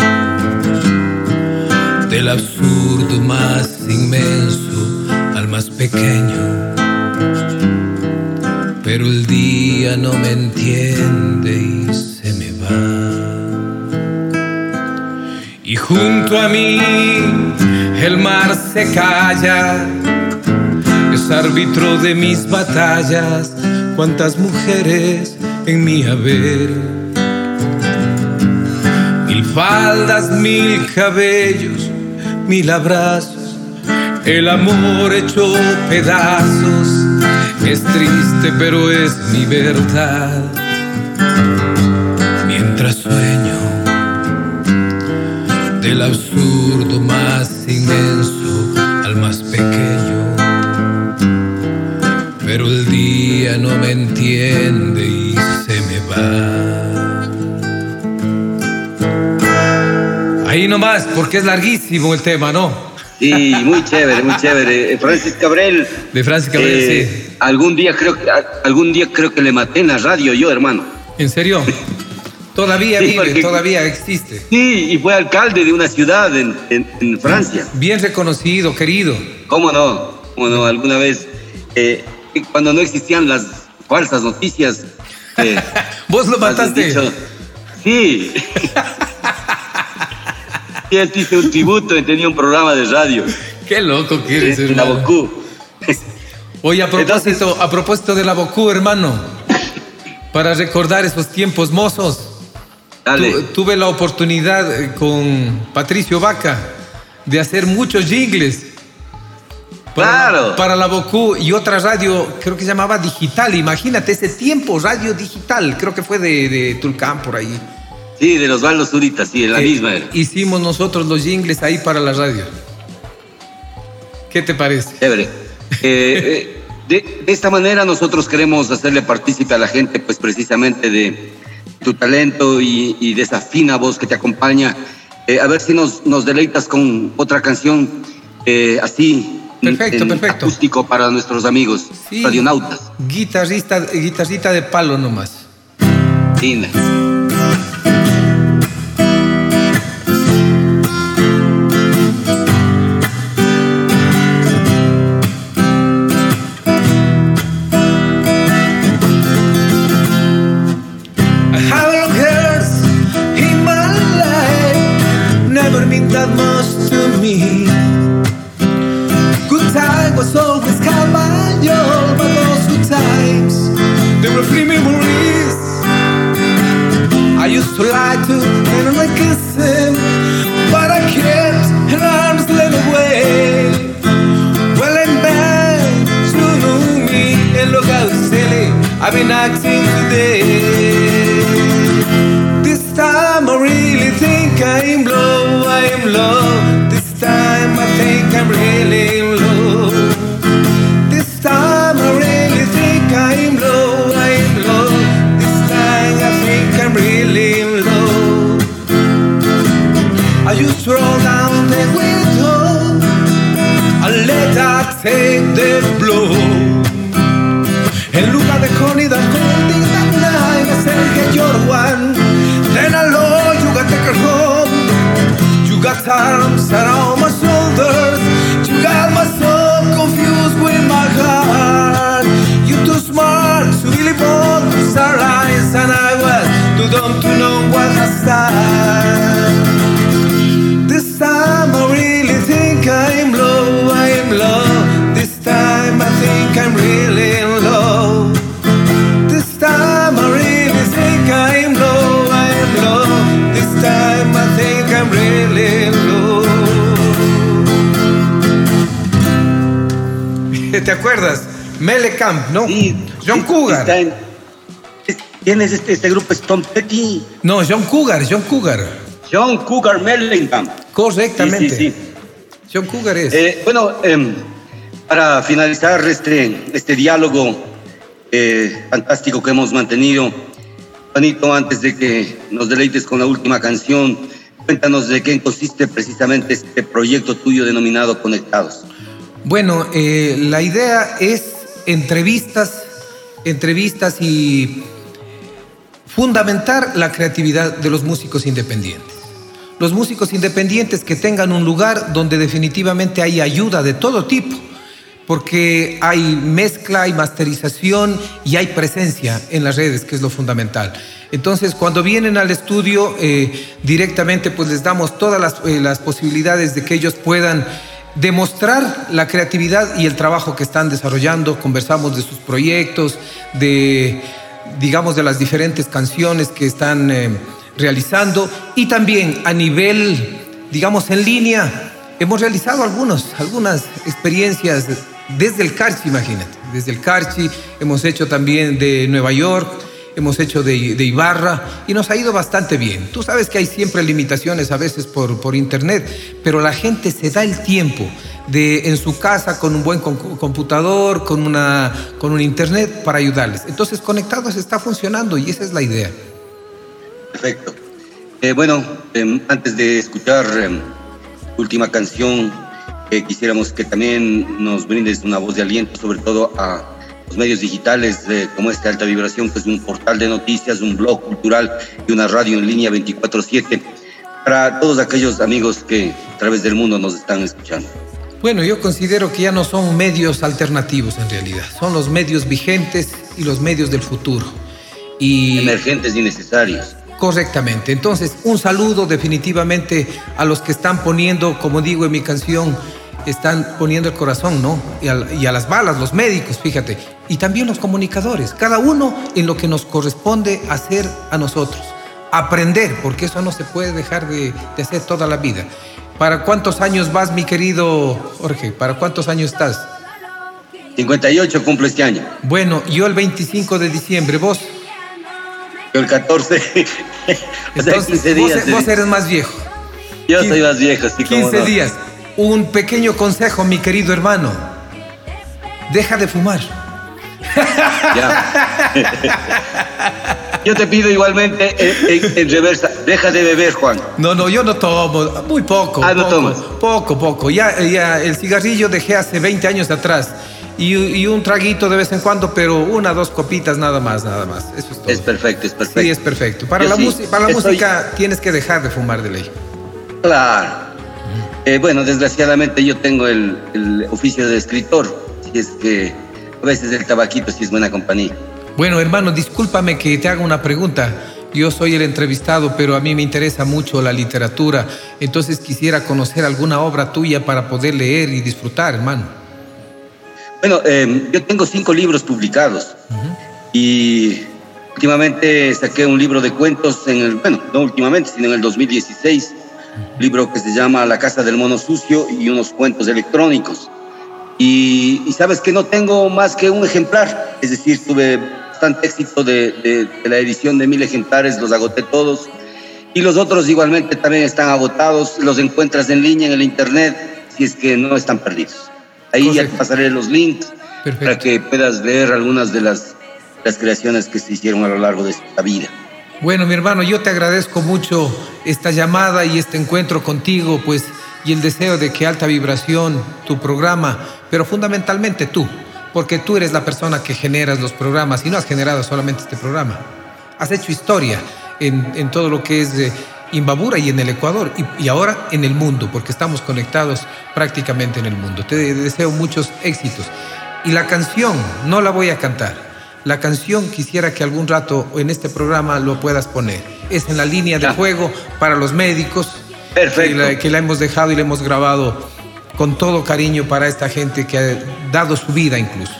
del absurdo más inmenso al más pequeño pero el día no me entiende y se me va. Y junto a mí el mar se calla, es árbitro de mis batallas, cuántas mujeres en mi haber. Mil faldas, mil cabellos, mil abrazos, el amor hecho pedazos es triste, pero es mi verdad. Mientras sueño del absurdo más inmenso al más pequeño. Pero el día no me entiende y se me va. Ahí nomás, porque es larguísimo el tema, ¿no? Sí, muy chévere, muy chévere. Francis Cabrel. De Francis Cabrel, eh, sí. Algún día creo que algún día creo que le maté en la radio yo, hermano. ¿En serio? Todavía Sí, vive, porque- todavía existe. Sí, y fue alcalde de una ciudad en, en- en Francia. Bien reconocido, querido. ¿Cómo no? ¿Cómo no? Alguna vez, eh, cuando no existían las falsas noticias. eh, Vos lo mataste. dicho, sí. Él hizo un tributo y tenía un programa de radio. Qué loco que eres, en la hermano. Bocú. Oye, a propósito, a propósito de la Bocú, hermano, para recordar esos tiempos mozos, tu- tuve la oportunidad eh, con Patricio Vaca de hacer muchos jingles. Para, Claro. Para la Bocú y otra radio, creo que se llamaba Digital. Imagínate ese tiempo, radio digital. Creo que fue de, de Tulcán por ahí. Sí, de los Osvaldo Zurita, sí, la Eh, misma era. Hicimos nosotros los jingles ahí para la radio. ¿Qué te parece? Chévere. Eh, eh, de, de esta manera nosotros queremos hacerle partícipe a la gente, pues precisamente de tu talento y, y de esa fina voz que te acompaña. Eh, a ver si nos, nos deleitas con otra canción así. Perfecto, en perfecto. Acústico para nuestros amigos Sí. radionautas. Guitarrista, guitarrita de palo nomás. Linda. Es- ¿Quién es este, este grupo? ¿Es Tom Petty? No, John Cougar, John Cougar. John Cougar Mellencamp. Correctamente. Sí, sí, sí. John Cougar es. Eh, bueno, em, para finalizar este, este diálogo eh, fantástico que hemos mantenido, Juanito, antes de que nos deleites con la última canción, Cuéntanos de qué consiste precisamente este proyecto tuyo denominado Conectados. Bueno, eh, la idea es entrevistas, entrevistas y fundamentar la creatividad de los músicos independientes. Los músicos independientes que tengan un lugar donde definitivamente hay ayuda de todo tipo, porque hay mezcla, hay masterización y hay presencia en las redes, que es lo fundamental. Entonces, cuando vienen al estudio, eh, directamente pues les damos todas las, eh, las posibilidades de que ellos puedan demostrar la creatividad y el trabajo que están desarrollando. Conversamos de sus proyectos, de, digamos, de las diferentes canciones que están eh, realizando y también a nivel, digamos, en línea. Hemos realizado algunos, algunas experiencias desde el Carchi, imagínate, desde el Carchi, hemos hecho también de Nueva York, hemos hecho de, Ibarra y nos ha ido bastante bien. Tú sabes que hay siempre limitaciones a veces por, por internet, pero la gente se da el tiempo de en su casa con un buen computador, con, una, con un internet para ayudarles. Entonces Conectados está funcionando y esa es la idea. Perfecto. Eh, bueno, em, antes de escuchar em, última canción, eh, quisiéramos que también nos brindes una voz de aliento, sobre todo a medios digitales como este Alta Vibración, que es un portal de noticias, un blog cultural y una radio en línea 24/7, para todos aquellos amigos que a través del mundo nos están escuchando. Bueno, yo considero que ya no son medios alternativos en realidad, son los medios vigentes y los medios del futuro. Y Emergentes y necesarios. Correctamente. Entonces, un saludo definitivamente a los que están poniendo, como digo en mi canción, están poniendo el corazón, ¿no? Y a, las balas, los médicos, fíjate. Y también los comunicadores, cada uno en lo que nos corresponde hacer a nosotros. Aprender, porque eso no se puede dejar de, hacer toda la vida. ¿Para cuántos años vas, mi querido Jorge? ¿Para cuántos años estás? 58 cumple este año. Bueno, yo el 25 de diciembre, ¿vos? Yo el 14. Entonces, 15 días. Vos, eres más viejo. Yo soy más viejo, sí, 15 días. Un pequeño consejo, mi querido hermano. Deja de fumar. Ya. Yo te pido igualmente en, reversa, deja de beber, Juan. No, no, yo no tomo, muy poco. Ah, no tomas. Poco, poco. Ya, ya el cigarrillo dejé hace 20 años atrás. Y, un traguito de vez en cuando, pero una, dos copitas nada más, nada más. Eso es todo. Es perfecto, es perfecto. Sí, es perfecto. Para la, para la música tienes que dejar de fumar de ley. Claro. Eh, bueno, desgraciadamente yo tengo el, oficio de escritor, si es que a veces el tabaquito sí es buena compañía. Bueno, hermano, discúlpame que te haga una pregunta. Yo soy el entrevistado, pero a mí me interesa mucho la literatura, entonces quisiera conocer alguna obra tuya para poder leer y disfrutar, hermano. Bueno, em, yo tengo cinco libros publicados y últimamente saqué un libro de cuentos en el, bueno, no últimamente, sino en el 2016 libro que se llama La Casa del Mono Sucio y unos cuentos electrónicos. Y, sabes que no tengo más que un ejemplar, es decir, tuve bastante éxito de, de, la edición de mil ejemplares, los agoté todos. Y los otros igualmente también están agotados, los encuentras en línea en el internet, si es que no están perdidos. Ahí ya te pasaré los links para que puedas leer algunas de las, las creaciones que se hicieron a lo largo de esta vida. Bueno, mi hermano, yo te agradezco mucho esta llamada y este encuentro contigo, pues, y el deseo de que alta vibración, tu programa, pero fundamentalmente tú, porque tú eres la persona que generas los programas y no has generado solamente este programa. Has hecho historia en, todo lo que es de Imbabura y en el Ecuador y, y ahora en el mundo, porque estamos conectados prácticamente en el mundo. Te deseo muchos éxitos. Y la canción no la voy a cantar la canción quisiera que algún rato en este programa lo puedas poner. Es en la línea de juego para los médicos. Perfecto. Que la, hemos dejado y la hemos grabado con todo cariño para esta gente que ha dado su vida incluso.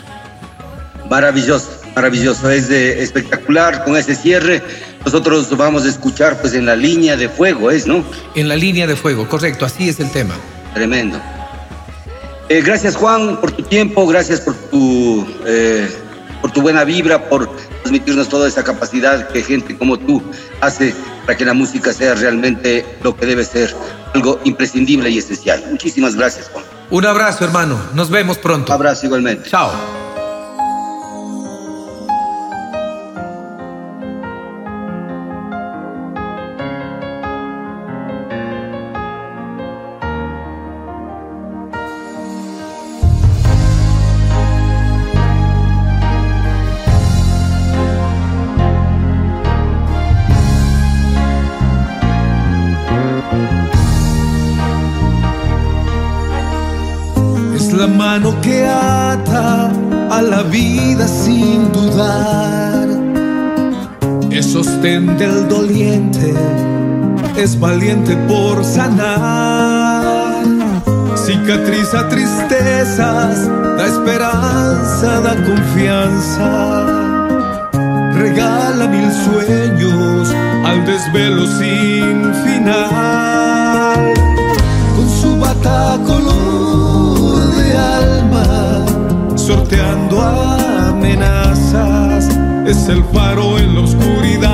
Maravilloso, maravilloso. Es de espectacular con ese cierre. Nosotros vamos a escuchar pues en la línea de fuego, ¿es, no? En la línea de fuego, correcto, así es el tema. Tremendo. Eh, gracias Juan por tu tiempo, gracias por tu eh, por tu buena vibra, por transmitirnos toda esa capacidad que gente como tú hace para que la música sea realmente lo que debe ser, algo imprescindible y esencial. Muchísimas gracias, Juan. Un abrazo, hermano. Nos vemos pronto. Un abrazo igualmente. Chao. Mano que ata a la vida sin dudar. Es sostén del doliente, es valiente por sanar. Cicatriza tristezas, da esperanza, da confianza. Regala mil sueños al desvelo sin final. Con su bata color alma, sorteando amenazas, es el faro en la oscuridad.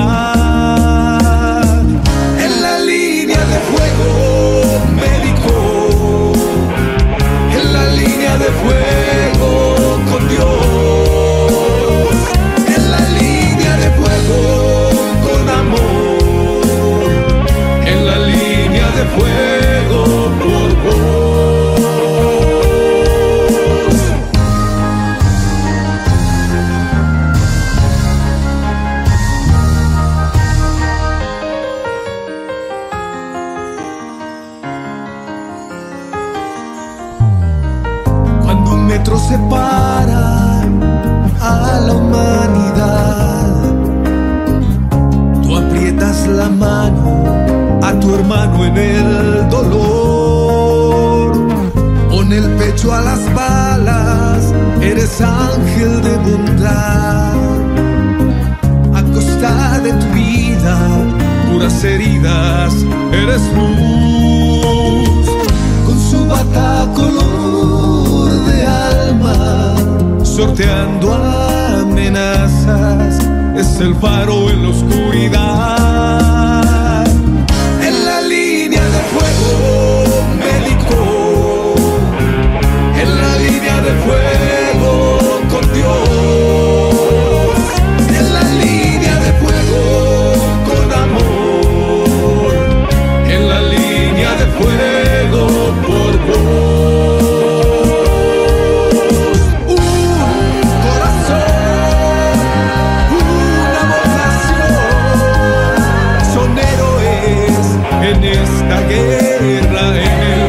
En la línea de fuego, médico. En la línea de fuego, con Dios. En la línea de fuego, con amor. En la línea de fuego, esta guerra, en el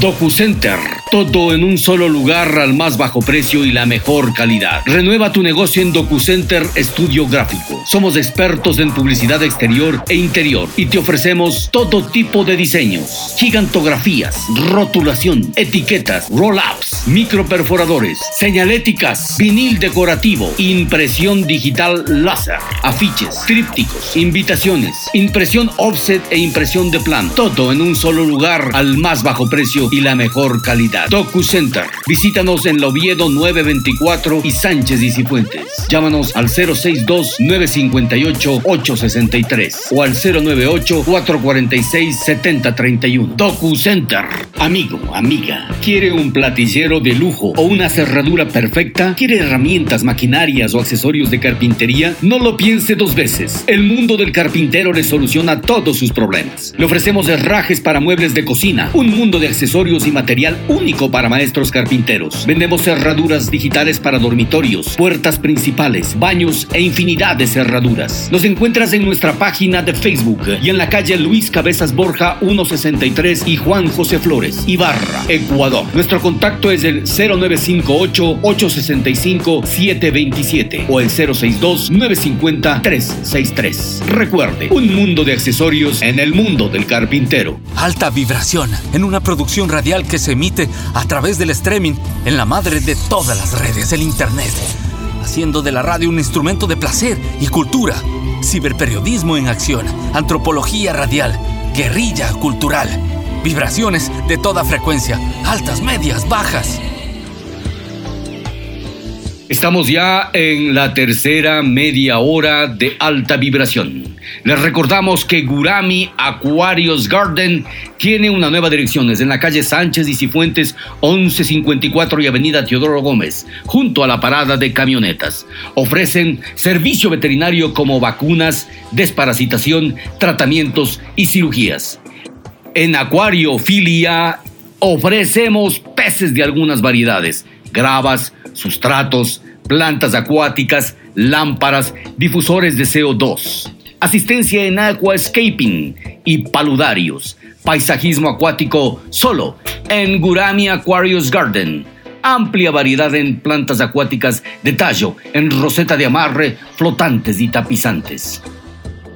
DocuCenter, todo en un solo lugar al más bajo precio y la mejor calidad. Renueva tu negocio en DocuCenter Estudio Gráfico. Somos expertos en publicidad exterior e interior y te ofrecemos todo tipo de diseños, gigantografías, rotulación, etiquetas, roll-ups, microperforadores, señaléticas, vinil decorativo, impresión digital láser, afiches, trípticos, invitaciones, impresión offset e impresión de plan. Todo en un solo lugar al más bajo precio y la mejor calidad. Docu Center. Visítanos en Loviedo 924 y Sánchez y. Llámanos al 062-958-863 o al 098-446-7031. Docu Center. Amigo, amiga, ¿quiere un platillero de lujo o una cerradura perfecta? ¿Quiere herramientas, maquinarias o accesorios de carpintería? No lo piense dos veces. El mundo del carpintero le soluciona todos sus problemas. Le ofrecemos herrajes para muebles de cocina, un mundo de accesorios y material único para maestros carpinteros. Vendemos cerraduras digitales para dormitorios, puertas principales, baños e infinidad de cerraduras. Nos encuentras en nuestra página de Facebook y en la calle Luis Cabezas Borja 163 y Juan José Flores, Ibarra, Ecuador. Nuestro contacto es el 0958-865-727 o el 062-950-363. Recuerde, un mundo de accesorios en el mundo del carpintero. Alta vibración en una producción radial que se emite a través del streaming en la madre de todas las redes, el Internet, haciendo de la radio un instrumento de placer y cultura, ciberperiodismo en acción, antropología radial, guerrilla cultural, vibraciones de toda frecuencia, altas, medias, bajas. Estamos ya en la tercera media hora de alta vibración. Les recordamos que Gurami Aquarius Garden tiene una nueva dirección. Es en la calle Sánchez y Cifuentes 1154 y Avenida Teodoro Gómez, junto a la parada de camionetas. Ofrecen servicio veterinario como vacunas, desparasitación, tratamientos y cirugías. En Acuario Filia ofrecemos peces de algunas variedades, gravas, sustratos, plantas acuáticas, lámparas, difusores de CO2, asistencia en aquascaping y paludarios, paisajismo acuático solo en Gurami Aquarius Garden. Amplia variedad en plantas acuáticas de tallo, en roseta de amarre, flotantes y tapizantes.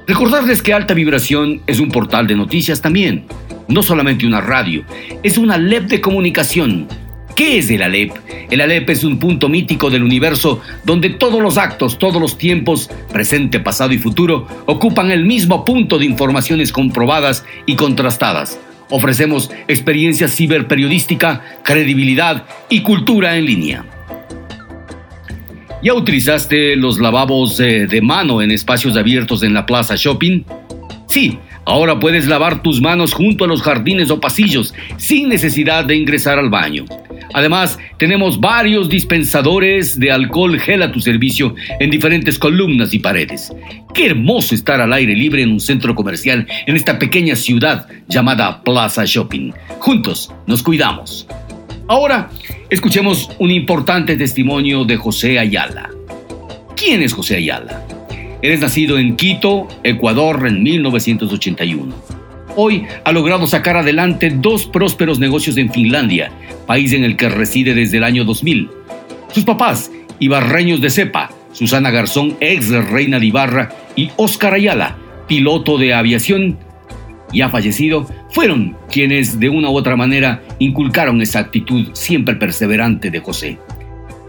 Recordarles que Alta Vibración es un portal de noticias también, no solamente una radio, es una LEP de comunicación ¿Qué es el Alep? El Alep es un punto mítico del universo donde todos los actos, todos los tiempos, presente, pasado y futuro, ocupan el mismo punto de informaciones comprobadas y contrastadas. Ofrecemos experiencia ciberperiodística, credibilidad y cultura en línea. ¿Ya utilizaste los lavabos eh, de mano en espacios abiertos en la plaza shopping? Sí, ahora puedes lavar tus manos junto a los jardines o pasillos sin necesidad de ingresar al baño. Además, tenemos varios dispensadores de alcohol gel a tu servicio en diferentes columnas y paredes. Qué hermoso estar al aire libre en un centro comercial en esta pequeña ciudad llamada Plaza Shopping. Juntos nos cuidamos. Ahora, escuchemos un importante testimonio de José Ayala. ¿Quién es José Ayala? Él es nacido en Quito, Ecuador, en 1981 hoy ha logrado sacar adelante dos prósperos negocios en Finlandia, país en el que reside desde el año 2000. Sus papás, ibarreños de cepa, Susana Garzón, ex reina de Ibarra, y Óscar Ayala, piloto de aviación, ya fallecido, fueron quienes de una u otra manera inculcaron esa actitud siempre perseverante de José.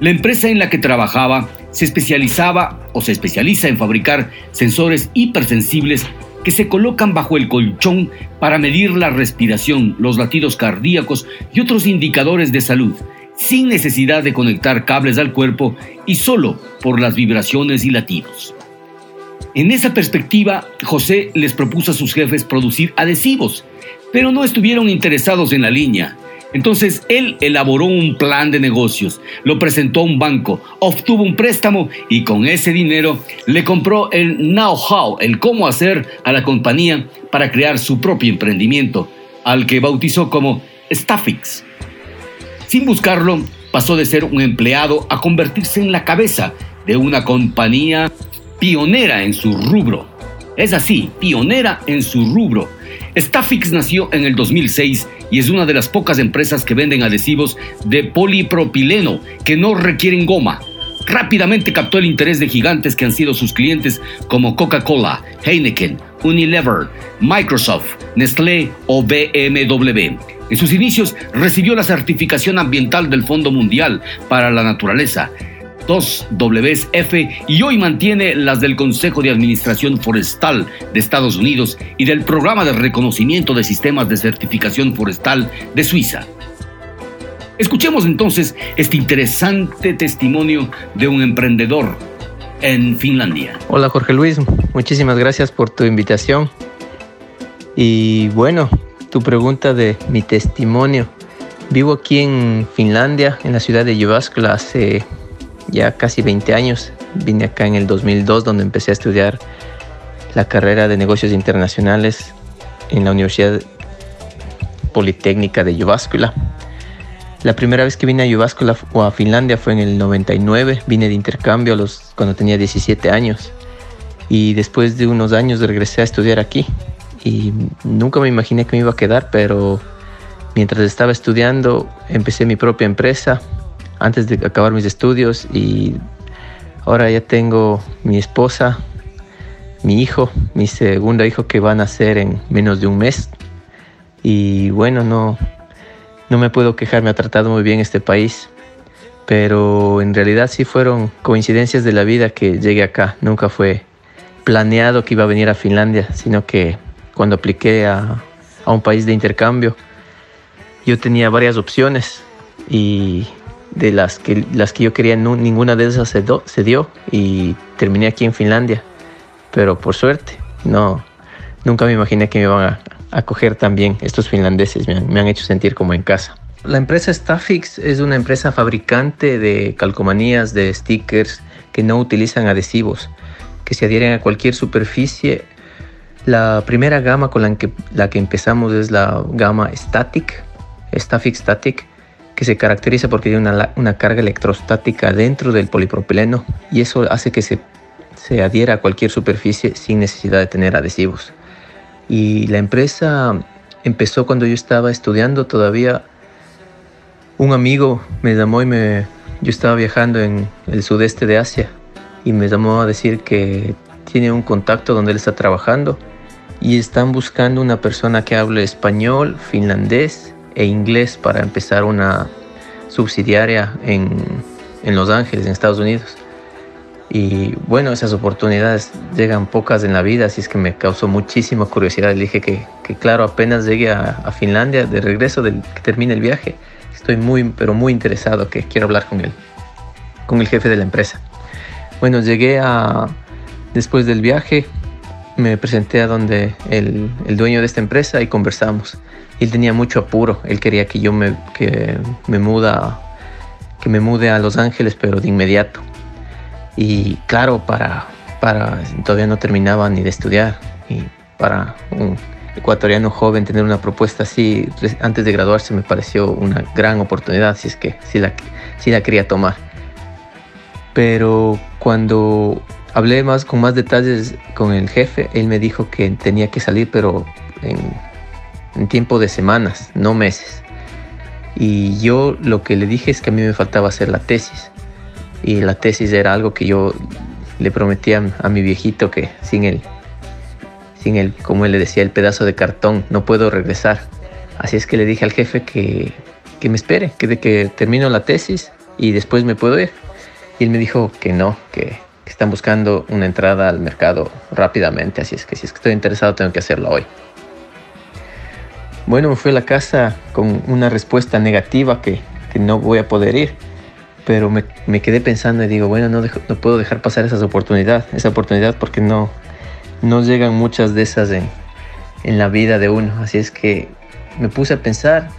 La empresa en la que trabajaba se especializaba o se especializa en fabricar sensores hipersensibles que se colocan bajo el colchón para medir la respiración, los latidos cardíacos y otros indicadores de salud, sin necesidad de conectar cables al cuerpo y solo por las vibraciones y latidos. En esa perspectiva, José les propuso a sus jefes producir adhesivos, pero no estuvieron interesados en la línea. Entonces él elaboró un plan de negocios, lo presentó a un banco, obtuvo un préstamo y con ese dinero le compró el know-how, el cómo hacer a la compañía para crear su propio emprendimiento, al que bautizó como Staffix. Sin buscarlo, pasó de ser un empleado a convertirse en la cabeza de una compañía pionera en su rubro. Es así, pionera en su rubro. Staffix nació en el 2006 y es una de las pocas empresas que venden adhesivos de polipropileno que no requieren goma. Rápidamente captó el interés de gigantes que han sido sus clientes como Coca-Cola, Heineken, Unilever, Microsoft, Nestlé o BMW. En sus inicios recibió la certificación ambiental del Fondo Mundial para la Naturaleza, 2WF, y hoy mantiene las del Consejo de Administración Forestal de Estados Unidos y del Programa de Reconocimiento de Sistemas de Certificación Forestal de Suiza. Escuchemos entonces este interesante testimonio de un emprendedor en Finlandia. Hola Jorge Luis, muchísimas gracias por tu invitación. Y bueno, tu pregunta de mi testimonio. Vivo aquí en Finlandia, en la ciudad de Jyväskylä, hace ya casi 20 años. Vine acá en el 2002, donde empecé a estudiar la carrera de negocios internacionales en la Universidad Politécnica de Jyväskylä. La primera vez que vine a Jyväskylä o a Finlandia fue en el 99. Vine de intercambio a los, cuando tenía 17 años. Y después de unos años regresé a estudiar aquí y nunca me imaginé que me iba a quedar, pero mientras estaba estudiando empecé mi propia empresa antes de acabar mis estudios y ahora ya tengo mi esposa, mi hijo, mi segundo hijo que va a nacer en menos de un mes. Y bueno, no, no me puedo quejar, me ha tratado muy bien este país, pero en realidad sí fueron coincidencias de la vida que llegué acá, nunca fue planeado que iba a venir a Finlandia, sino que cuando apliqué a, un país de intercambio, yo tenía varias opciones y de las que, las que yo quería, ninguna de esas se, dio y terminé aquí en Finlandia. Pero por suerte, no, nunca me imaginé que me iban a acoger tan bien estos finlandeses, me han, hecho sentir como en casa. La empresa Staffix es una empresa fabricante de calcomanías, de stickers que no utilizan adhesivos, que se adhieren a cualquier superficie la primera gama con la que, la que empezamos es la gama Static, Static Static, que se caracteriza porque tiene una, una, carga electrostática dentro del polipropileno y eso hace que se, se adhiera a cualquier superficie sin necesidad de tener adhesivos. Y la empresa empezó cuando yo estaba estudiando todavía. Un amigo me llamó y me, yo estaba viajando en el sudeste de Asia y me llamó a decir que tiene un contacto donde él está trabajando y están buscando una persona que hable español, finlandés e inglés para empezar una subsidiaria en, en Los Ángeles, en Estados Unidos. Y bueno, esas oportunidades llegan pocas en la vida, así es que me causó muchísima curiosidad. Le dije que, que claro, apenas llegue a, a, Finlandia, de regreso, del, que termine el viaje, estoy muy, pero muy interesado, que quiero hablar con él, con el jefe de la empresa. Bueno, llegué a, después del viaje, me presenté a donde el, el, dueño de esta empresa y conversamos. Él tenía mucho apuro, él quería que yo me, que me, muda, que me mude a Los Ángeles, pero de inmediato. Y claro, para, para, todavía no terminaba ni de estudiar. Y para un ecuatoriano joven tener una propuesta así antes de graduarse me pareció una gran oportunidad, si es que si la, si la quería tomar. Pero cuando hablé más con más detalles con el jefe. Él me dijo que tenía que salir, pero en, en, tiempo de semanas, no meses. Y yo lo que le dije es que a mí me faltaba hacer la tesis. Y la tesis era algo que yo le prometía a mi viejito que sin él, sin él, como él le decía, el pedazo de cartón, no puedo regresar. Así es que le dije al jefe que, que me espere, que de que termino la tesis y después me puedo ir. Y él me dijo que no, que están buscando una entrada al mercado rápidamente, así es que si es que estoy interesado tengo que hacerlo hoy. Bueno, me fui a la casa con una respuesta negativa que, que no voy a poder ir, pero me, me, quedé pensando y digo, bueno, no, no puedo dejar pasar esa oportunidad, esa oportunidad porque no, no llegan muchas de esas en, en la vida de uno. Así es que me puse a pensar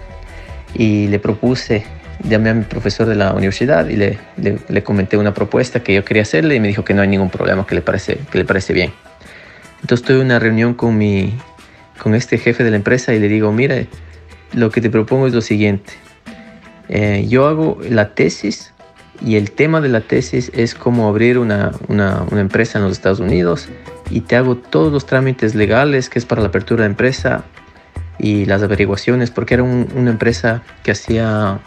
y le propuse, llamé a mi profesor de la universidad y le, le, le, comenté una propuesta que yo quería hacerle y me dijo que no hay ningún problema, que le parece, que le parece bien. Entonces tuve una reunión con, mi, con este jefe de la empresa y le digo, mira, lo que te propongo es lo siguiente. Eh, yo hago la tesis y el tema de la tesis es cómo abrir una, una, empresa en los Estados Unidos y te hago todos los trámites legales que es para la apertura de empresa y las averiguaciones porque era un, una empresa que hacía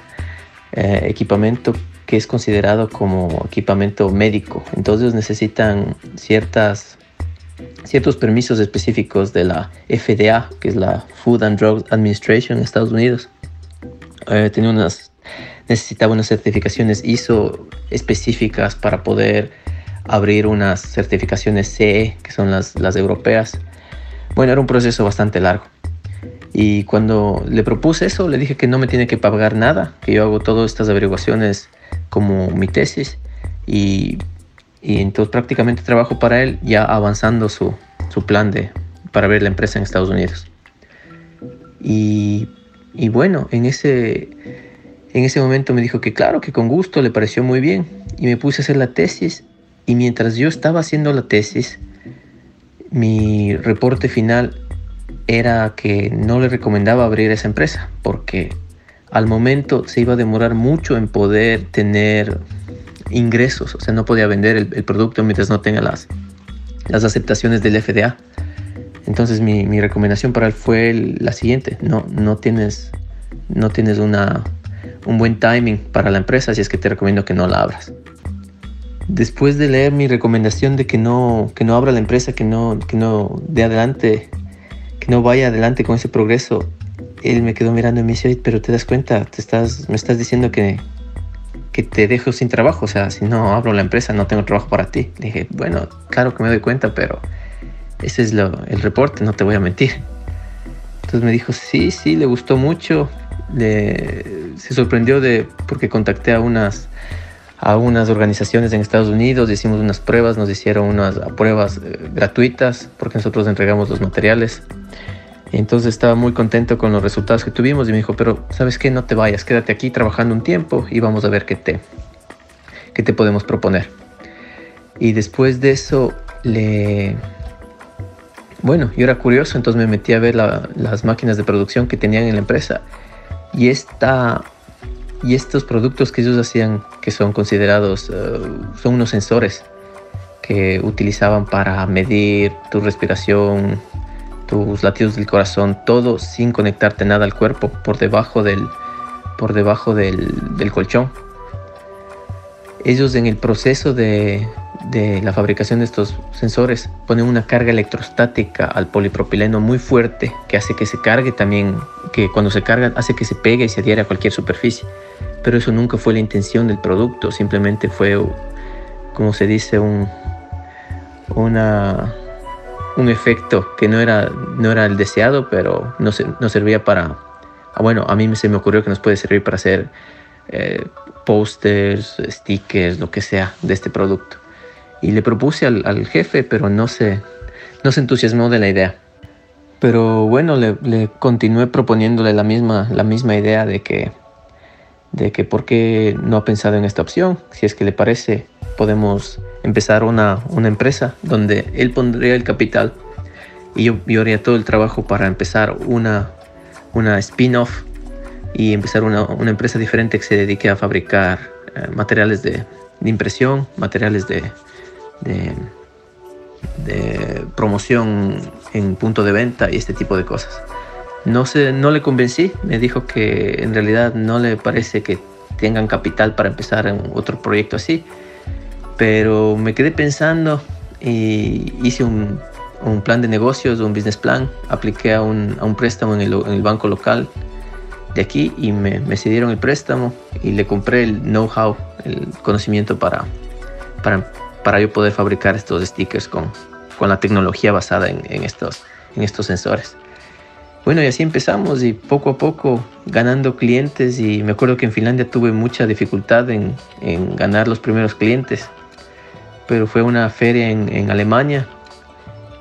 eh, equipamiento que es considerado como equipamiento médico entonces necesitan ciertas ciertos permisos específicos de la FDA que es la Food and Drug Administration en Estados Unidos eh, tenía unas necesitaba unas certificaciones ISO específicas para poder abrir unas certificaciones CE, que son las, las europeas. Bueno, era un proceso bastante largo. Y cuando le propuse eso, le dije que no me tiene que pagar nada, que yo hago todas estas averiguaciones como mi tesis. Y, y entonces prácticamente trabajo para él ya avanzando su, su plan de, para abrir la empresa en Estados Unidos. Y, y bueno, en ese en ese momento me dijo que claro, que con gusto le pareció muy bien y me puse a hacer la tesis y mientras yo estaba haciendo la tesis, mi reporte final era que no le recomendaba abrir esa empresa porque al momento se iba a demorar mucho en poder tener ingresos, o sea, no podía vender el, el producto mientras no tenga las, las aceptaciones del FDA. Entonces mi, mi recomendación para él fue la siguiente, no, no, tienes, no tienes una un buen timing para la empresa, así es que te recomiendo que no la abras. Después de leer mi recomendación de que no, que no abra la empresa, que no, que no dé adelante, que no vaya adelante con ese progreso, él me quedó mirando y me dice, pero te das cuenta, te estás, me estás diciendo que, que te dejo sin trabajo, o sea, si no abro la empresa no tengo trabajo para ti. Le dije, bueno, claro que me doy cuenta, pero ese es lo, el reporte, no te voy a mentir. Entonces me dijo, sí, sí, le gustó mucho, se sorprendió de porque contacté a unas a unas organizaciones en Estados Unidos, hicimos unas pruebas, nos hicieron unas pruebas eh, gratuitas porque nosotros entregamos los materiales. Entonces estaba muy contento con los resultados que tuvimos y me dijo, pero ¿sabes qué? No te vayas, quédate aquí trabajando un tiempo y vamos a ver qué te, qué te podemos proponer. Y después de eso le... Bueno, yo era curioso, entonces me metí a ver la, las máquinas de producción que tenían en la empresa y, esta, y estos productos que ellos hacían, que son considerados, uh, son unos sensores que utilizaban para medir tu respiración, tus latidos del corazón, todo sin conectarte nada al cuerpo por debajo del, por debajo del, del colchón. Ellos en el proceso de, de la fabricación de estos sensores ponen una carga electrostática al polipropileno muy fuerte que hace que se cargue también, que cuando se carga hace que se pegue y se adhiere a cualquier superficie. Pero eso nunca fue la intención del producto, simplemente fue, como se dice, un, una, un efecto que no era, no era el deseado, pero no, se, no servía para... Ah, bueno, a mí se me ocurrió que nos puede servir para hacer eh, posters, stickers, lo que sea de este producto y le propuse al, al, jefe, pero no se, no se entusiasmó de la idea. Pero bueno, le, le, continué proponiéndole la misma, la misma idea de que, de que por qué no ha pensado en esta opción. Si es que le parece, podemos empezar una, una empresa donde él pondría el capital y yo, yo haría todo el trabajo para empezar una, una spin-off y empezar una, una, empresa diferente que se dedique a fabricar eh, materiales de, de impresión, materiales de, de, de, promoción en punto de venta y este tipo de cosas. No, sé, no le convencí, me dijo que en realidad no le parece que tengan capital para empezar en otro proyecto así, pero me quedé pensando y hice un, un plan de negocios, un business plan, apliqué a un, a un préstamo en el, en el, banco local de aquí y me, me cedieron el préstamo y le compré el know-how, el conocimiento para, para para yo poder fabricar estos stickers con, con la tecnología basada en, en, estos, en estos sensores. bueno, y así empezamos y poco a poco ganando clientes y me acuerdo que en Finlandia tuve mucha dificultad en, en ganar los primeros clientes, pero fue una feria en, en, Alemania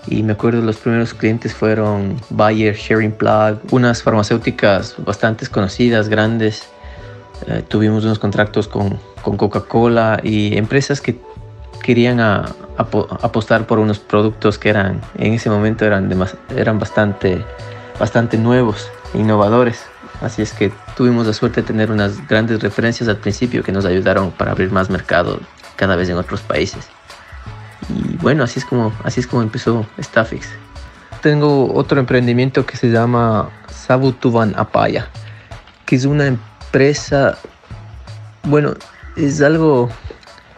y me acuerdo los primeros clientes fueron Bayer, Sharing Plug, unas farmacéuticas bastante conocidas, grandes. Eh, tuvimos unos contratos con, con Coca-Cola y empresas que querían a, a, apostar por unos productos que eran en ese momento eran, eran bastante bastante nuevos, innovadores. Así es que tuvimos la suerte de tener unas grandes referencias al principio que nos ayudaron para abrir más mercado cada vez en otros países. Y bueno, así es como, así es como empezó Staffix. Tengo otro emprendimiento que se llama Sabutuban Apaya, que es una empresa, bueno, es algo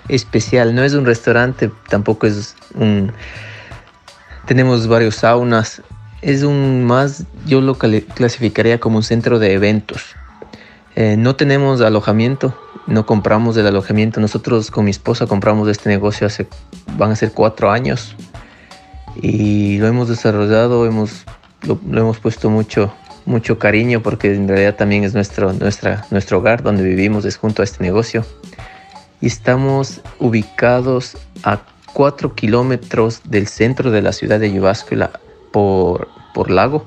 especial, no es un restaurante, tampoco es un... Tenemos varios saunas, es un más, yo lo clasificaría como un centro de eventos. Eh, no tenemos alojamiento, no compramos el alojamiento. Nosotros con mi esposa compramos este negocio hace, van a ser cuatro años y lo hemos desarrollado, hemos, lo, hemos puesto mucho, mucho cariño porque en realidad también es nuestro, nuestra, nuestro hogar donde vivimos, es junto a este negocio. Y estamos ubicados a cuatro kilómetros del centro de la ciudad de Yubáscula por, por lago.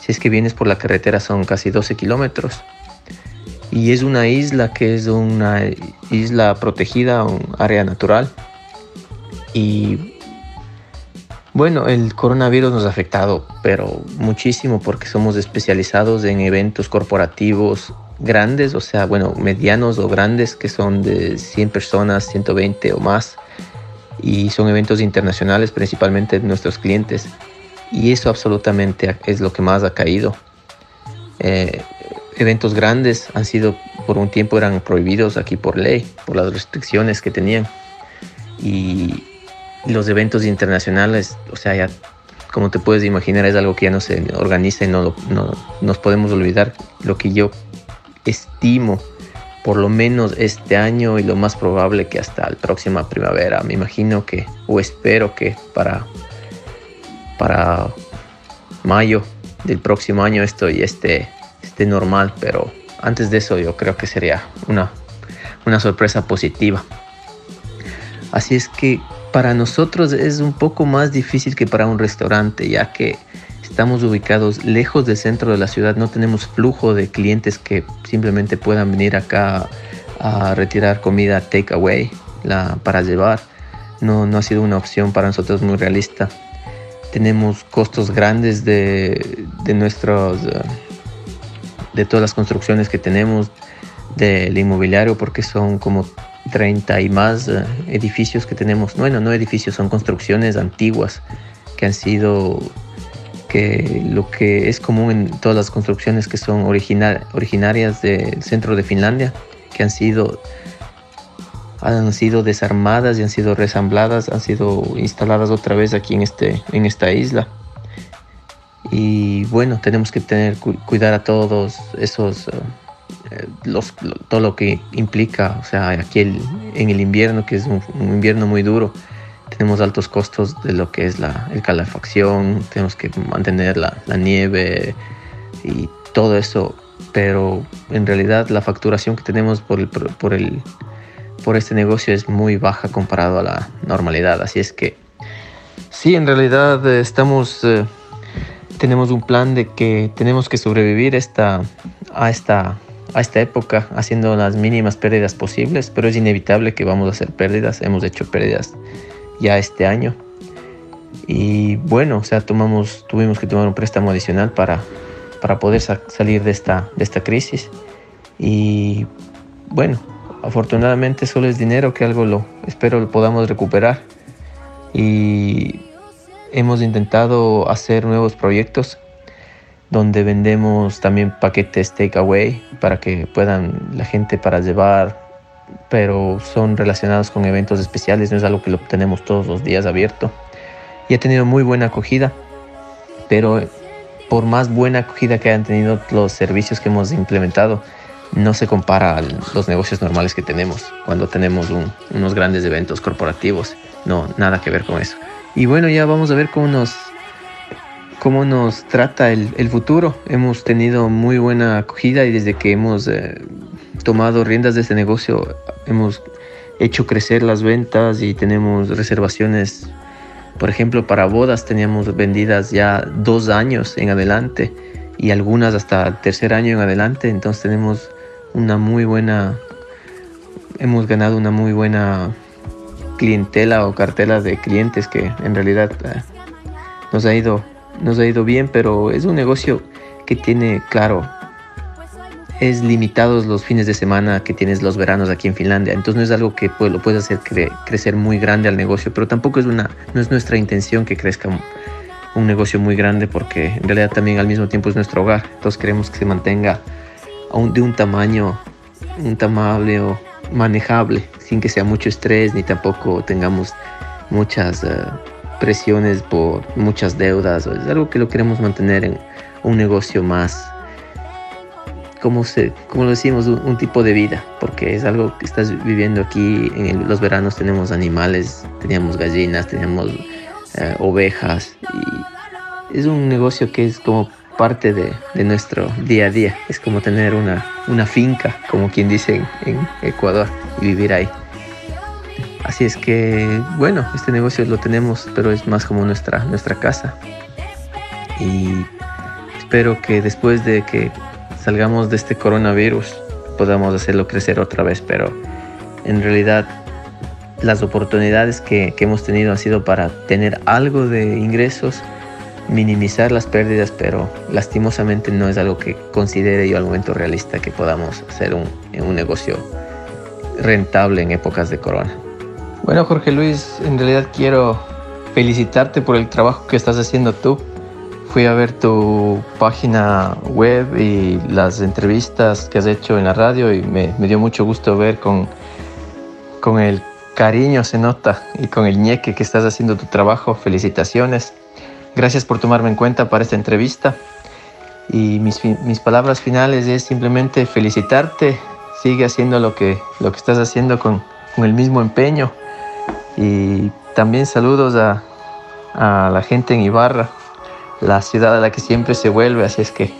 Si es que vienes por la carretera son casi 12 kilómetros. Y es una isla que es una isla protegida, un área natural. Y bueno, el coronavirus nos ha afectado, pero muchísimo porque somos especializados en eventos corporativos grandes, o sea, bueno, medianos o grandes que son de 100 personas, 120 o más. Y son eventos internacionales, principalmente de nuestros clientes y eso absolutamente es lo que más ha caído. Eh, eventos grandes han sido, por un tiempo eran prohibidos aquí por ley, por las restricciones que tenían. Y los eventos internacionales, o sea, ya como te puedes imaginar, es algo que ya no se organiza y no, no nos podemos olvidar. Lo que yo estimo, por lo menos este año y lo más probable que hasta la próxima primavera, me imagino que, o espero que para para mayo del próximo año esto y esté, normal, pero antes de eso yo creo que sería una, una sorpresa positiva. Así es que para nosotros es un poco más difícil que para un restaurante, ya que estamos ubicados lejos del centro de la ciudad, no tenemos flujo de clientes que simplemente puedan venir acá a retirar comida takeaway para llevar. No, no ha sido una opción para nosotros muy realista tenemos costos grandes de, de nuestros, eh, de todas las construcciones que tenemos del inmobiliario porque son como 30 y más eh, edificios que tenemos. Bueno, no edificios, son construcciones antiguas que han sido que lo que es común en todas las construcciones que son originarias del centro de Finlandia, que han sido han sido desarmadas y han sido resambladas, han sido instaladas otra vez aquí en, este, en esta isla. Y bueno, tenemos que tener cuidar a todos esos, eh, todo lo que implica, o sea, aquí en el invierno, que es un, invierno muy duro, tenemos altos costos de lo que es la el calefacción, tenemos que mantener la, la nieve y todo eso, pero en realidad la facturación que tenemos por el, por el por este negocio es muy baja comparado a la normalidad. Así es que sí, en realidad eh, estamos, eh, tenemos un plan de que tenemos que sobrevivir esta, a, esta, a esta época haciendo las mínimas pérdidas posibles, pero es inevitable que vamos a hacer pérdidas. Hemos hecho pérdidas ya este año. Y bueno, o sea, tomamos, tuvimos que tomar un préstamo adicional para, para poder salir de esta, de esta crisis. Y bueno, afortunadamente solo es dinero que algo lo espero lo podamos recuperar y hemos intentado hacer nuevos proyectos donde vendemos también paquetes takeaway para que puedan la gente para llevar pero son relacionados con eventos especiales no es algo que lo tenemos todos los días abierto y ha tenido muy buena acogida pero por más buena acogida que hayan tenido los servicios que hemos implementado no se compara a los negocios normales que tenemos cuando tenemos unos grandes eventos corporativos. No, nada que ver con eso. Y bueno, ya vamos a ver cómo nos, cómo nos trata el, el, futuro. Hemos tenido muy buena acogida y desde que hemos eh, tomado riendas de este negocio hemos hecho crecer las ventas y tenemos reservaciones, por ejemplo, para bodas teníamos vendidas ya dos años en adelante y algunas hasta tercer año en adelante, entonces tenemos una muy buena, hemos ganado una muy buena clientela o cartela de clientes que en realidad eh, nos ha ido nos ha ido bien, pero es un negocio que tiene, claro, es limitados los fines de semana que tienes los veranos aquí en Finlandia. Entonces no es algo que lo puedes hacer crecer muy grande al negocio, pero tampoco es una, no es nuestra intención que crezca un, negocio muy grande porque en realidad también al mismo tiempo es nuestro hogar. Entonces queremos que se mantenga de un tamaño, un tamaño manejable, sin que sea mucho estrés ni tampoco tengamos muchas uh, presiones por muchas deudas. Es algo que lo queremos mantener en un negocio más como, se, como lo decimos, un, tipo de vida, porque es algo que estás viviendo aquí. En los veranos tenemos animales, teníamos gallinas, teníamos eh, ovejas, y es un negocio que es como parte de, nuestro día a día. Es como tener una, finca, como quien dice en, en Ecuador, y vivir ahí. Así es que, bueno, este negocio lo tenemos, pero es más como nuestra, nuestra casa. Y espero que después de que salgamos de este coronavirus, podamos hacerlo crecer otra vez, pero en realidad las oportunidades que, que, hemos tenido han sido para tener algo de ingresos, minimizar las pérdidas, pero lastimosamente no es algo que considere yo al momento realista que podamos hacer un, un negocio rentable en épocas de corona. Bueno, Jorge Luis, en realidad quiero felicitarte por el trabajo que estás haciendo tú fui a ver tu página web y las entrevistas que has hecho en la radio y me, me dio mucho gusto ver con, con el cariño se nota y con el ñeque que estás haciendo tu trabajo. Felicitaciones. Gracias por tomarme en cuenta para esta entrevista. Y mis, mis palabras finales es simplemente felicitarte. Sigue haciendo lo que, lo que estás haciendo con, con el mismo empeño. Y también saludos a, a la gente en Ibarra, la ciudad a la que siempre se vuelve, así es que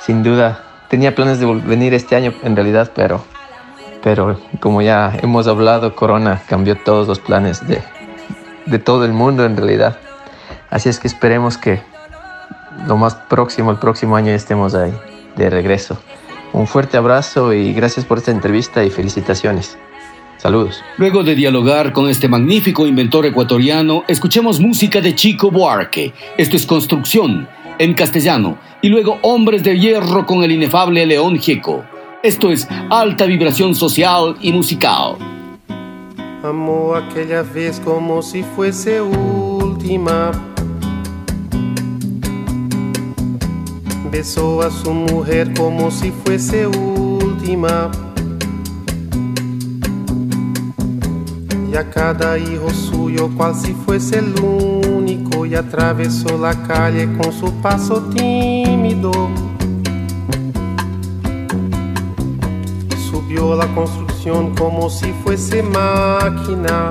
sin duda tenía planes de venir este año en realidad, pero, pero como ya hemos hablado, Corona cambió todos los planes de, de todo el mundo en realidad. Así es que esperemos que lo más próximo, el próximo año estemos ahí de regreso. Un fuerte abrazo y gracias por esta entrevista y felicitaciones. Saludos. Luego de dialogar con este magnífico inventor ecuatoriano, escuchemos música de Chico Buarque. Esto es Construcción, en castellano, y luego Hombres de Hierro con el inefable León Gieco. Esto es alta vibración social y musical. Amó aquella vez como si fuese última. Besó a su mujer como si fuese última. y a cada hijo suyo cual si fuese el único y atravesó la calle con su paso tímido. Subió la construcción como si fuese máquina.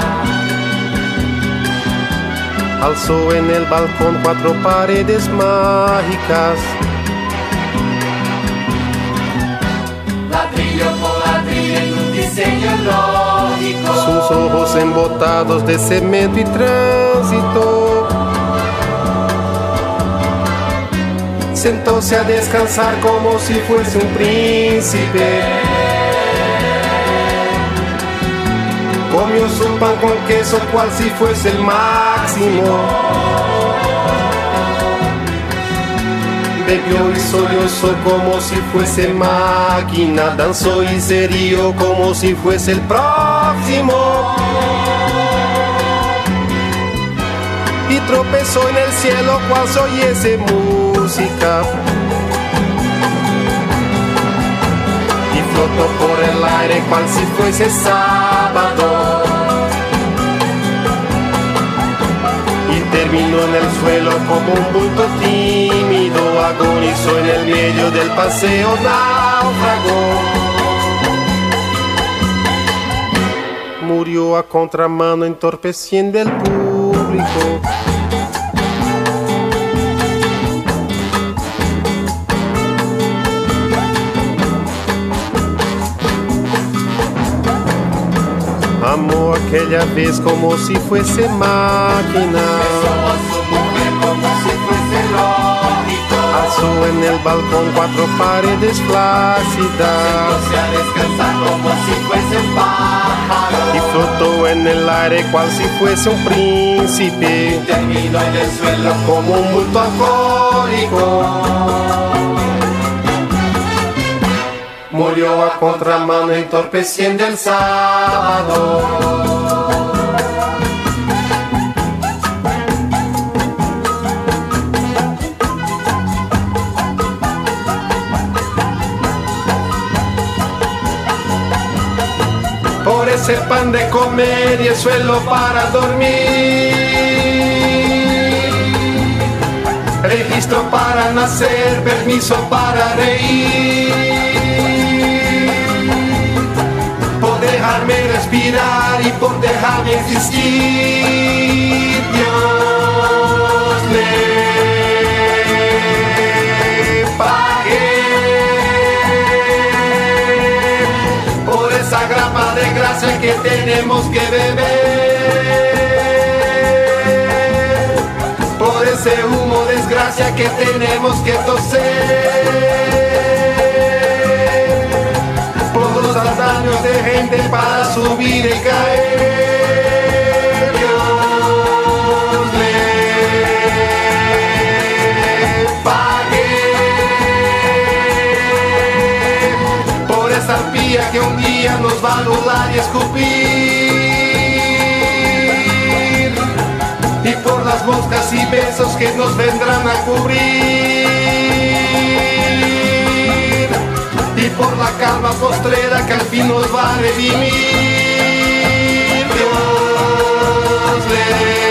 Alzó en el balcón cuatro paredes mágicas. Ladrillo por ladrillo en un diseño lógico. Sus ojos embotados de cemento y tránsito. Sentóse a descansar como si fuese un príncipe. Comió su pan con queso cual si fuese el máximo. Bebió y sollozó como si fuese máquina. Danzó y se como si fuese el próximo. Y tropezó en el cielo cual se oyese música. Y flotó por el aire cual si fuese sábado. Terminó en el suelo como un bulto tímido. Agonizó en el medio del paseo náufrago. Murió a contramano entorpeciendo el público. Amó aquella vez como si fuese máquina. Besó a su mujer como si fuese lógico. Alzó en el balcón cuatro paredes flácidas. Sentóse a descansar como si fuese pájaro. Y flotó en el aire cual si fuese un príncipe. Terminó en el suelo Como un bulto alcohólico. Murió a contramano entorpeciendo el sábado. Por ese pan de comer y el suelo para dormir. Registro para nacer, permiso para reír. Dejarme respirar y por dejarme existir. Dios le pague por esa grapa de gracia que tenemos que beber, por ese humo desgracia que tenemos que toser, años de gente para subir y caer. Dios le pague por esa arpía que un día nos va a anular y escupir. Y por las moscas y besos que nos vendrán a cubrir. Por la calma postrera que al fin nos va a redimir. Dios le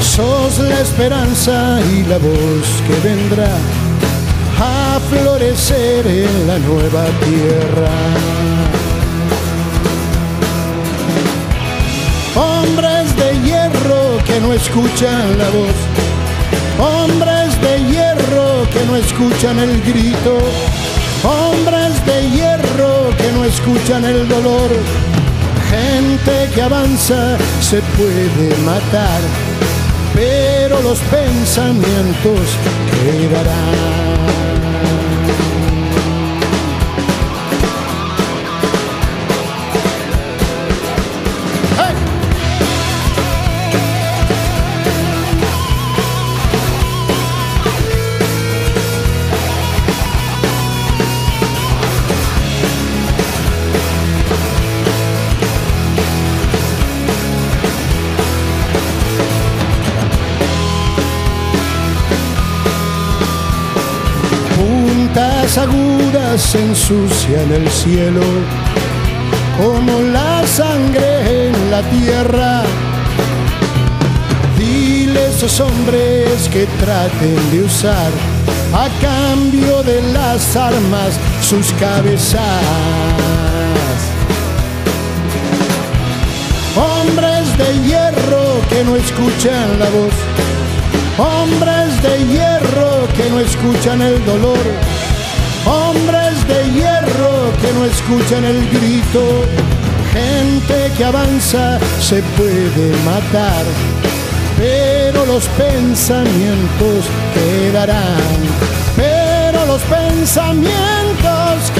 Sos la esperanza y la voz que vendrá a florecer en la nueva tierra. Hombres de hierro que no escuchan la voz, hombres de hierro que no escuchan el grito, hombres de hierro que no escuchan el dolor. Gente que avanza se puede matar, pero los pensamientos quedarán. Agudas ensucian el cielo, como la sangre en la tierra. Dile a esos hombres que traten de usar a cambio de las armas sus cabezas. Hombres de hierro que no escuchan la voz, hombres de hierro que no escuchan el dolor hombres de hierro que no escuchan el grito, gente que avanza se puede matar, pero los pensamientos quedarán, pero los pensamientos quedarán,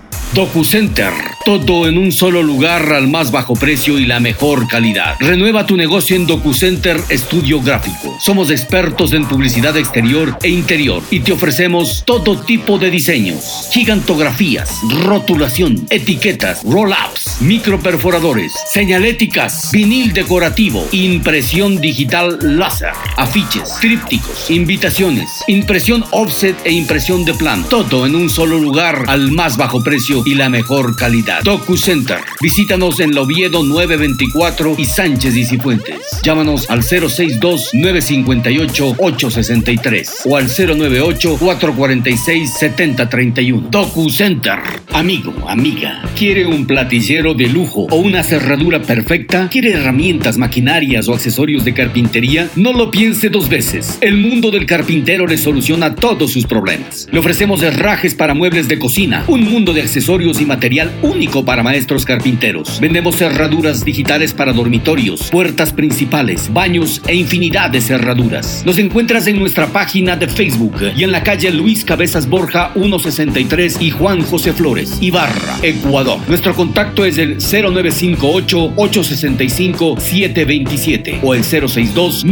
DocuCenter, todo en un solo lugar al más bajo precio y la mejor calidad. Renueva tu negocio en DocuCenter Estudio Gráfico. Somos expertos en publicidad exterior e interior y te ofrecemos todo tipo de diseños, gigantografías, rotulación, etiquetas, roll-ups, microperforadores, señaléticas, vinil decorativo, impresión digital láser, afiches, trípticos, invitaciones, impresión offset e impresión de plan. Todo en un solo lugar al más bajo precio y la mejor calidad. Docu Center. Visítanos en la Oviedo 924 y Sánchez y Cifuentes. Llámanos al 062-958-863 o al 098-446-7031. Docu Center. Amigo, amiga, ¿quiere un platillero de lujo o una cerradura perfecta? ¿Quiere herramientas, maquinarias o accesorios de carpintería? No lo piense dos veces. El mundo del carpintero le soluciona todos sus problemas. Le ofrecemos herrajes para muebles de cocina, un mundo de accesorios y material único para maestros carpinteros. Vendemos cerraduras digitales para dormitorios, puertas principales, baños e infinidad de cerraduras. Nos encuentras en nuestra página de Facebook y en la calle Luis Cabezas Borja 163 y Juan José Flores, Ibarra, Ecuador. Nuestro contacto es el 0958 865 727 o el 062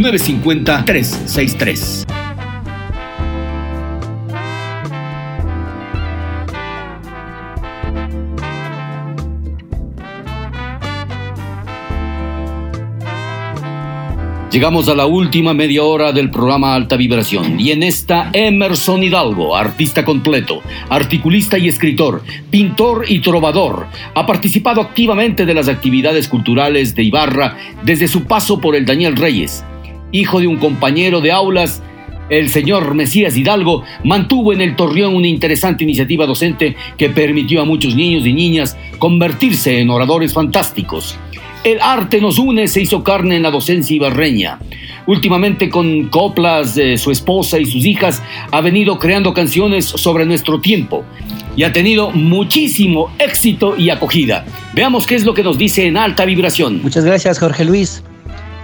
Llegamos a la última media hora del programa Alta Vibración y en esta Emerson Hidalgo, artista completo, articulista y escritor, pintor y trovador, ha participado activamente de las actividades culturales de Ibarra desde su paso por el Daniel Reyes. Hijo de un compañero de aulas, el señor Mesías Hidalgo mantuvo en el Torreón una interesante iniciativa docente que permitió a muchos niños y niñas convertirse en oradores fantásticos. El arte nos une, se hizo carne en la docencia ibarreña. Últimamente con coplas de su esposa y sus hijas ha venido creando canciones sobre nuestro tiempo y ha tenido muchísimo éxito y acogida. Veamos qué es lo que nos dice en alta vibración. Muchas gracias Jorge Luis.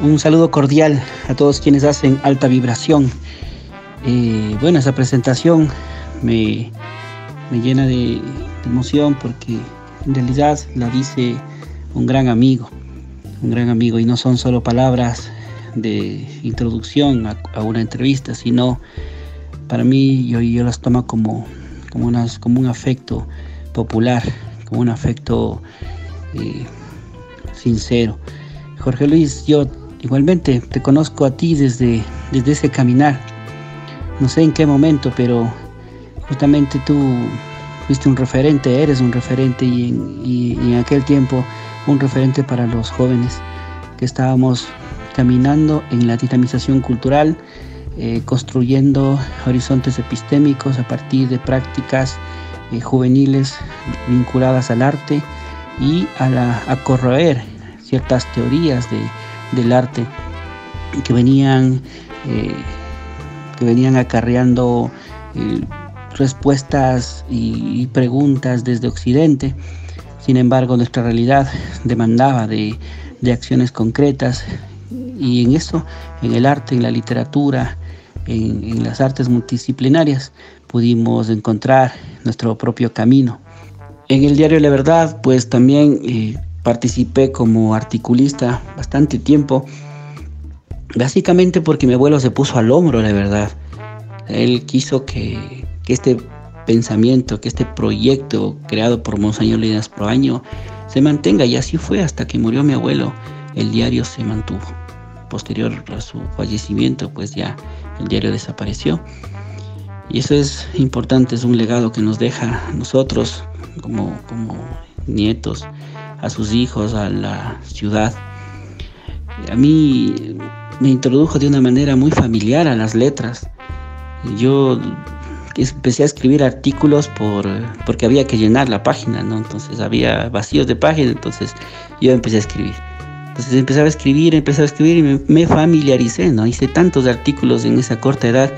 Un saludo cordial a todos quienes hacen alta vibración. Eh, bueno, esa presentación me, me llena de, de emoción porque en realidad la dice un gran amigo un gran amigo y no son solo palabras de introducción a, una entrevista, sino para mí yo, yo las tomo como, como, unas, como un afecto popular, como un afecto eh, sincero. Jorge Luis, yo igualmente te conozco a ti desde, desde ese caminar. No sé en qué momento, pero justamente tú fuiste un referente, eres un referente y en, y en aquel tiempo un referente para los jóvenes que estábamos caminando en la dinamización cultural, eh, construyendo horizontes epistémicos a partir de prácticas eh, juveniles vinculadas al arte y a, corroer ciertas teorías de, del arte que venían, eh, que venían acarreando respuestas y preguntas desde Occidente sin embargo, nuestra realidad demandaba de, acciones concretas y en eso, en el arte, en la literatura, en, las artes multidisciplinarias, pudimos encontrar nuestro propio camino. En el diario La Verdad, pues también eh, participé como articulista bastante tiempo, básicamente porque mi abuelo se puso al hombro, la verdad. Él quiso que, que este pensamiento, que este proyecto creado por Monseñor Líderes Pro Año se mantenga y así fue hasta que murió mi abuelo. El diario se mantuvo. Posterior a su fallecimiento, pues ya el diario desapareció. Y eso es importante, es un legado que nos deja a nosotros como, como nietos, a sus hijos, a la ciudad. A mí me introdujo de una manera muy familiar a las letras. Yo empecé a escribir artículos por, porque había que llenar la página, ¿no? Entonces había vacíos de página, entonces yo empecé a escribir. Entonces empezaba a escribir, empecé a escribir y me, familiaricé, ¿no? Hice tantos artículos en esa corta edad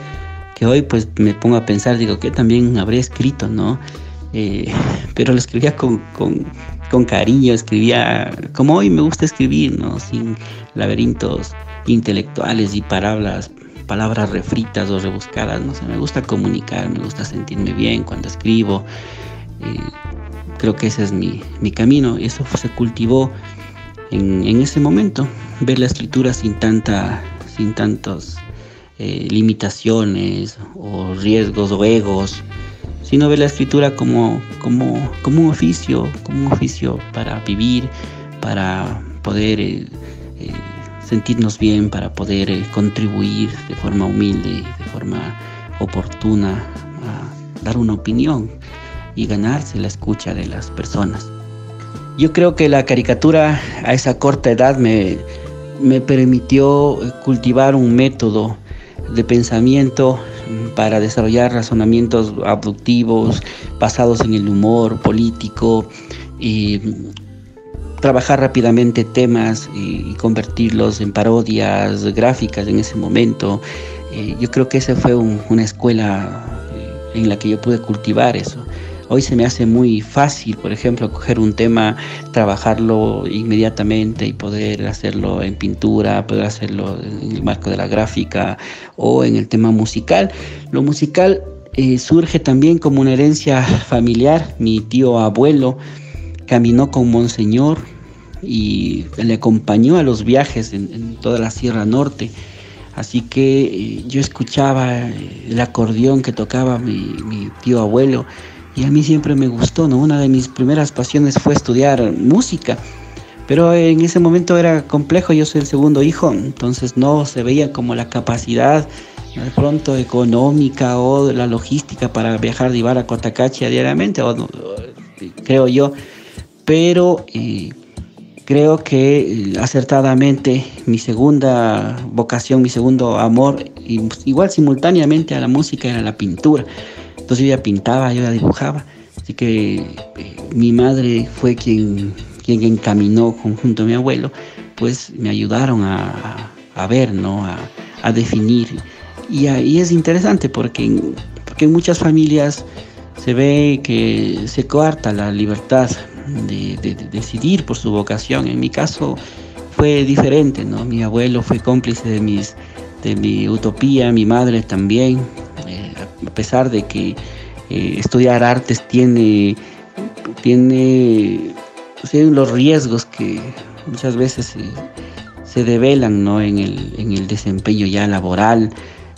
que hoy pues me pongo a pensar, digo, que también habría escrito, ¿no? Eh, pero lo escribía con, con, con, cariño, escribía como hoy me gusta escribir, ¿no? Sin laberintos intelectuales y palabras palabras refritas o rebuscadas, no sé, me gusta comunicar, me gusta sentirme bien cuando escribo. creo que ese es mi, mi camino. Eso se cultivó en, en, ese momento, ver la escritura sin tanta, sin tantos eh, limitaciones o riesgos o egos, sino ver la escritura como, como, como un oficio, como un oficio para vivir, para poder eh, eh, sentirnos bien, para poder eh, contribuir de forma humilde, de forma oportuna, a dar una opinión y ganarse la escucha de las personas. Yo creo que la caricatura a esa corta edad me, me permitió cultivar un método de pensamiento para desarrollar razonamientos abductivos basados en el humor político y trabajar rápidamente temas y convertirlos en parodias gráficas en ese momento. Eh, yo creo que esa fue una escuela eh, en la que yo pude cultivar eso. Hoy se me hace muy fácil, por ejemplo, coger un tema, trabajarlo inmediatamente y poder hacerlo en pintura, poder hacerlo en el marco de la gráfica o en el tema musical. Lo musical eh, surge también como una herencia familiar. Mi tío abuelo caminó con Monseñor y le acompañó a los viajes en, toda la Sierra Norte. Así que eh, yo escuchaba el acordeón que tocaba mi, tío abuelo y a mí siempre me gustó, ¿no? Una de mis primeras pasiones fue estudiar música, pero en ese momento era complejo, yo soy el segundo hijo, entonces no se veía como la capacidad de pronto económica o la logística para viajar de Ibarra a Cotacachi diariamente, o, creo yo, pero eh, creo que eh, acertadamente mi segunda vocación, mi segundo amor, igual simultáneamente a la música era la pintura. Entonces yo ya pintaba, yo ya dibujaba. Así que eh, mi madre fue quien, quien encaminó junto a mi abuelo, pues me ayudaron a, a ver, ¿no? A, a definir. Y ahí es interesante porque, porque en muchas familias se ve que se coarta la libertad de, de, de, decidir por su vocación. En mi caso fue diferente, ¿no? Mi abuelo fue cómplice de, mis, de mi utopía, mi madre también a pesar de que eh, estudiar artes tiene, tiene los riesgos que muchas veces se develan ¿no? en, el, en el desempeño ya laboral,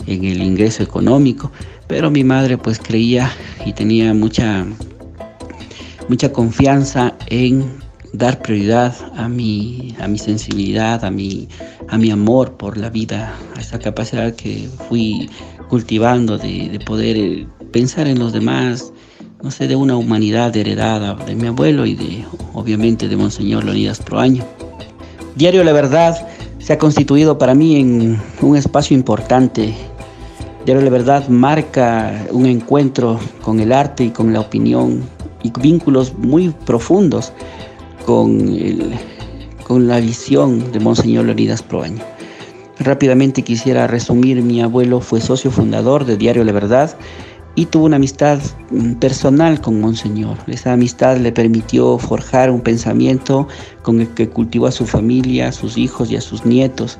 en el ingreso económico, pero mi madre pues creía y tenía mucha, mucha confianza en dar prioridad a mi, a mi sensibilidad, a mi, a mi amor por la vida, a esa capacidad que fui cultivando de, poder eh, pensar en los demás, no sé, de una humanidad heredada de mi abuelo y de, obviamente, de Monseñor Leonidas Proaño. Diario La Verdad se ha constituido para mí en un espacio importante. Diario La Verdad marca un encuentro con el arte y con la opinión y vínculos muy profundos con, el, con la visión de Monseñor Leonidas Proaño. Rápidamente quisiera resumir, mi abuelo fue socio fundador de Diario La Verdad y tuvo una amistad mm, personal con Monseñor. Esa amistad le permitió forjar un pensamiento con el que cultivó a su familia, a sus hijos y a sus nietos.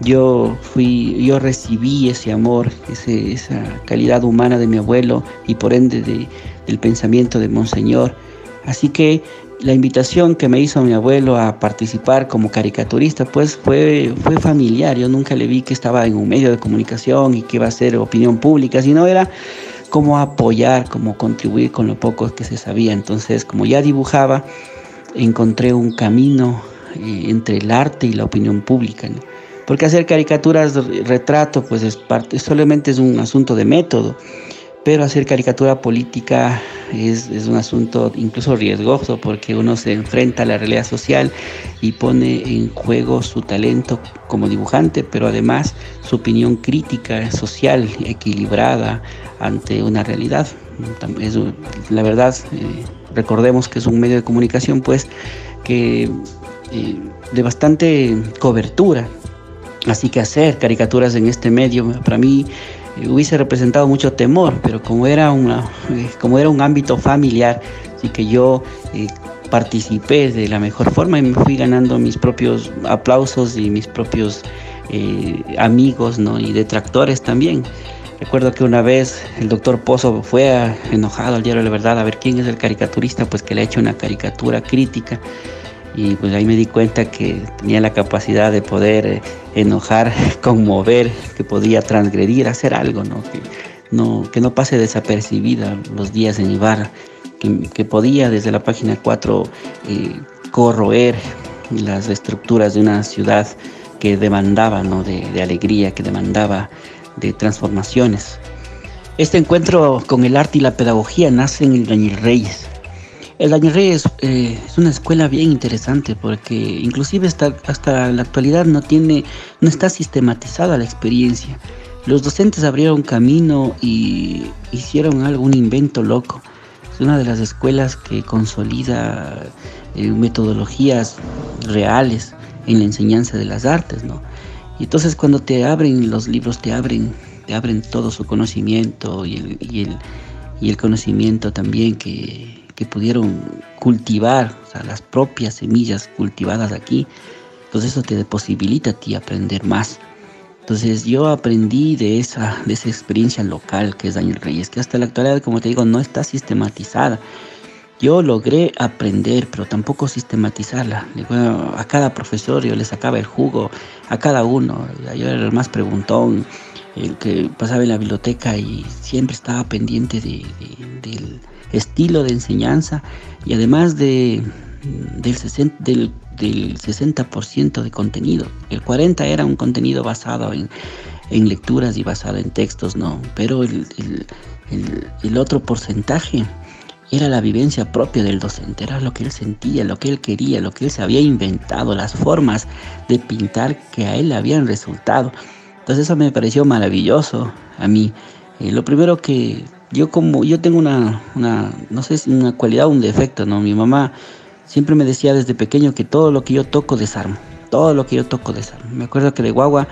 Yo fui, yo recibí ese amor, esa calidad humana de mi abuelo y por ende del pensamiento de Monseñor. Así que la invitación que me hizo mi abuelo a participar como caricaturista, pues fue, fue familiar. Yo nunca le vi que estaba en un medio de comunicación y que iba a ser opinión pública, sino era como apoyar, como contribuir con lo poco que se sabía. Entonces, como ya dibujaba, encontré un camino eh, entre el arte y la opinión pública. Porque hacer caricaturas, retrato, pues es parte, solamente es un asunto de método pero hacer caricatura política es, un asunto incluso riesgoso porque uno se enfrenta a la realidad social y pone en juego su talento como dibujante, pero además su opinión crítica, social, equilibrada ante una realidad. la verdad, eh, recordemos que es un medio de comunicación pues que eh, de bastante cobertura, así que hacer caricaturas en este medio para mí hubiese representado mucho temor, pero como era, una, eh, como era un ámbito familiar, así que yo eh, participé de la mejor forma y me fui ganando mis propios aplausos y mis propios eh, amigos ¿no? y detractores también. Recuerdo que una vez el doctor Pozo fue enojado al diario La Verdad a ver quién es el caricaturista, pues que le ha hecho una caricatura crítica. Y pues ahí me di cuenta que tenía la capacidad de poder eh, enojar, conmover, que podía transgredir, hacer algo, ¿no? Que no, pase desapercibida los días en Ibarra, que, podía desde la página 4 eh, corroer las estructuras de una ciudad que demandaba ¿no? de, de alegría, que demandaba de transformaciones. Este encuentro con el arte y la pedagogía nace en el Daniel Reyes. El Daniel Reyes eh, es una escuela bien interesante porque inclusive hasta, hasta la actualidad no tiene, no está sistematizada la experiencia. Los docentes abrieron camino y hicieron algo, un invento loco. Es una de las escuelas que consolida eh, metodologías reales en la enseñanza de las artes, ¿no? Y entonces cuando te abren los libros, te abren, te abren todo su conocimiento y el, y el, y el conocimiento también que, que pudieron cultivar, o sea, las propias semillas cultivadas aquí. Entonces eso te posibilita a ti aprender más. Entonces yo aprendí de esa, de esa experiencia local que es Daniel Reyes, que hasta la actualidad, como te digo, no está sistematizada. Yo logré aprender, pero tampoco sistematizarla. Digo, A cada profesor yo le sacaba el jugo, a cada uno. Yo era el más preguntón, el que pasaba en la biblioteca y siempre estaba pendiente de- de- del estilo de enseñanza y además de, del, 60, del, del 60% de contenido. El 40% era un contenido basado en, en lecturas y basado en textos, no. Pero el- el otro porcentaje era la vivencia propia del docente, era lo que él sentía, lo que él quería, lo que él se había inventado, las formas de pintar que a él le habían resultado. Entonces eso me pareció maravilloso a mí. Eh, lo primero que yo como yo tengo una, una no sé si una cualidad o un defecto, ¿no? Mi mamá siempre me decía desde pequeño que todo lo que yo toco desarmo, todo lo que yo toco desarmo. Me acuerdo que de guagua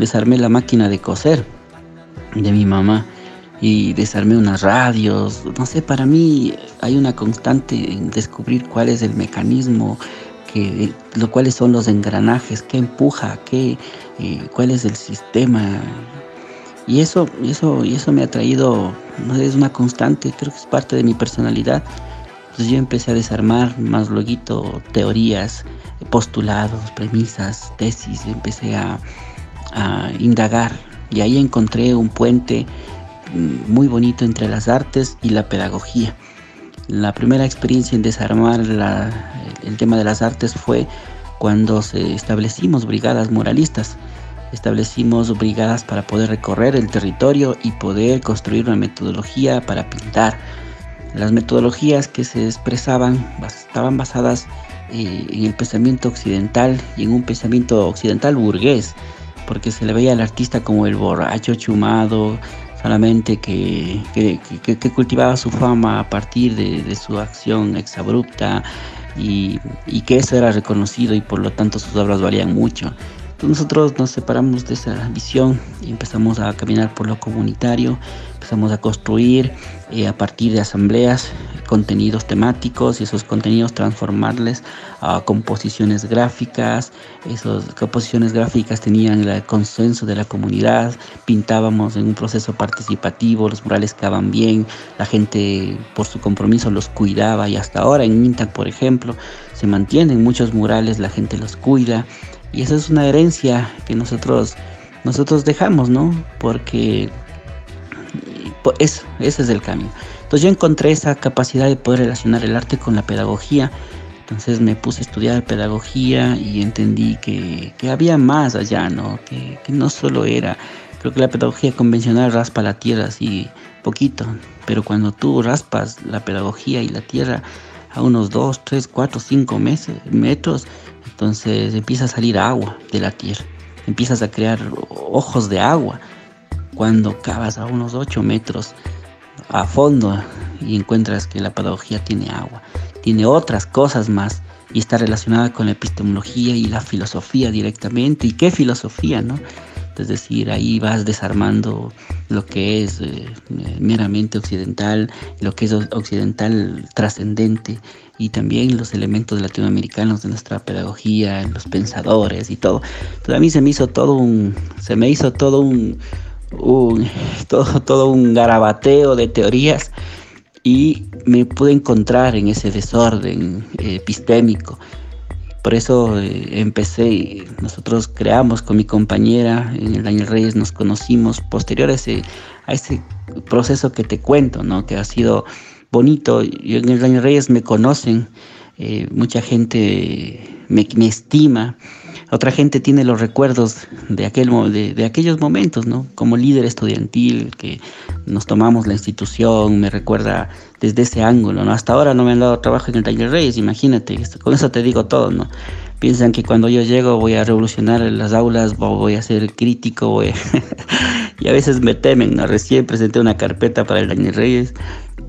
desarmé la máquina de coser de mi mamá y desarmé unas radios. No sé, para mí hay una constante en descubrir cuál es el mecanismo, que, lo cuáles son los engranajes, qué empuja, qué, eh, cuál es el sistema. Y eso, eso, y eso me ha traído, no es una constante, creo que es parte de mi personalidad. Entonces yo empecé a desarmar más luego teorías, postulados, premisas, tesis, empecé a, a indagar y ahí encontré un puente mm, muy bonito entre las artes y la pedagogía. La primera experiencia en desarmar el tema de las artes fue cuando se establecimos brigadas muralistas. Establecimos brigadas para poder recorrer el territorio y poder construir una metodología para pintar. Las metodologías que se expresaban estaban basadas eh, en el pensamiento occidental y en un pensamiento occidental burgués, porque se le veía al artista como el borracho chumado, solamente que, que- que- que cultivaba su fama a partir de, de su acción exabrupta y, y que eso era reconocido y por lo tanto sus obras valían mucho. Entonces nosotros nos separamos de esa visión y empezamos a caminar por lo comunitario, empezamos a construir eh, a partir de asambleas contenidos temáticos y esos contenidos transformarles a composiciones gráficas. Esas composiciones gráficas tenían el consenso de la comunidad, pintábamos en un proceso participativo, los murales quedaban bien, la gente por su compromiso los cuidaba y hasta ahora en Mintac, por ejemplo, se mantienen muchos murales, la gente los cuida y esa es una herencia que nosotros nosotros dejamos, ¿no? Porque eso, ese es el camino. Entonces yo encontré esa capacidad de poder relacionar el arte con la pedagogía. Entonces me puse a estudiar pedagogía y entendí que, que había más allá, ¿no? Que, que no solo era, creo que la pedagogía convencional raspa la tierra así poquito, pero cuando tú raspas la pedagogía y la tierra a unos 2, 3, 4, 5 meses, metros, entonces empieza a salir agua de la tierra, empiezas a crear ojos de agua cuando cavas a unos 8 metros a fondo y encuentras que la pedagogía tiene agua, tiene otras cosas más y está relacionada con la epistemología y la filosofía directamente. ¿Y qué filosofía, no? Es decir, ahí vas desarmando lo que es eh, meramente occidental, lo que es occidental trascendente y también los elementos latinoamericanos de nuestra pedagogía, los pensadores y todo. Entonces a mí se me hizo todo un, se me hizo todo un, un, todo, todo un garabateo de teorías y me pude encontrar en ese desorden epistémico. Por eso eh, empecé, nosotros creamos con mi compañera en el Daniel Reyes, nos conocimos posterior a ese, a ese proceso que te cuento, ¿no? que ha sido bonito. Yo en el Daniel Reyes me conocen, eh, mucha gente me, me estima otra gente tiene los recuerdos de, aquel, de, de, aquellos momentos, ¿no? Como líder estudiantil, que nos tomamos la institución, me recuerda desde ese ángulo, ¿no? Hasta ahora no me han dado trabajo en el Taller Reyes, imagínate, con eso te digo todo, ¿no? Piensan que cuando yo llego voy a revolucionar las aulas, voy a ser crítico, y a veces me temen, ¿no? Recién presenté una carpeta para el Daniel Reyes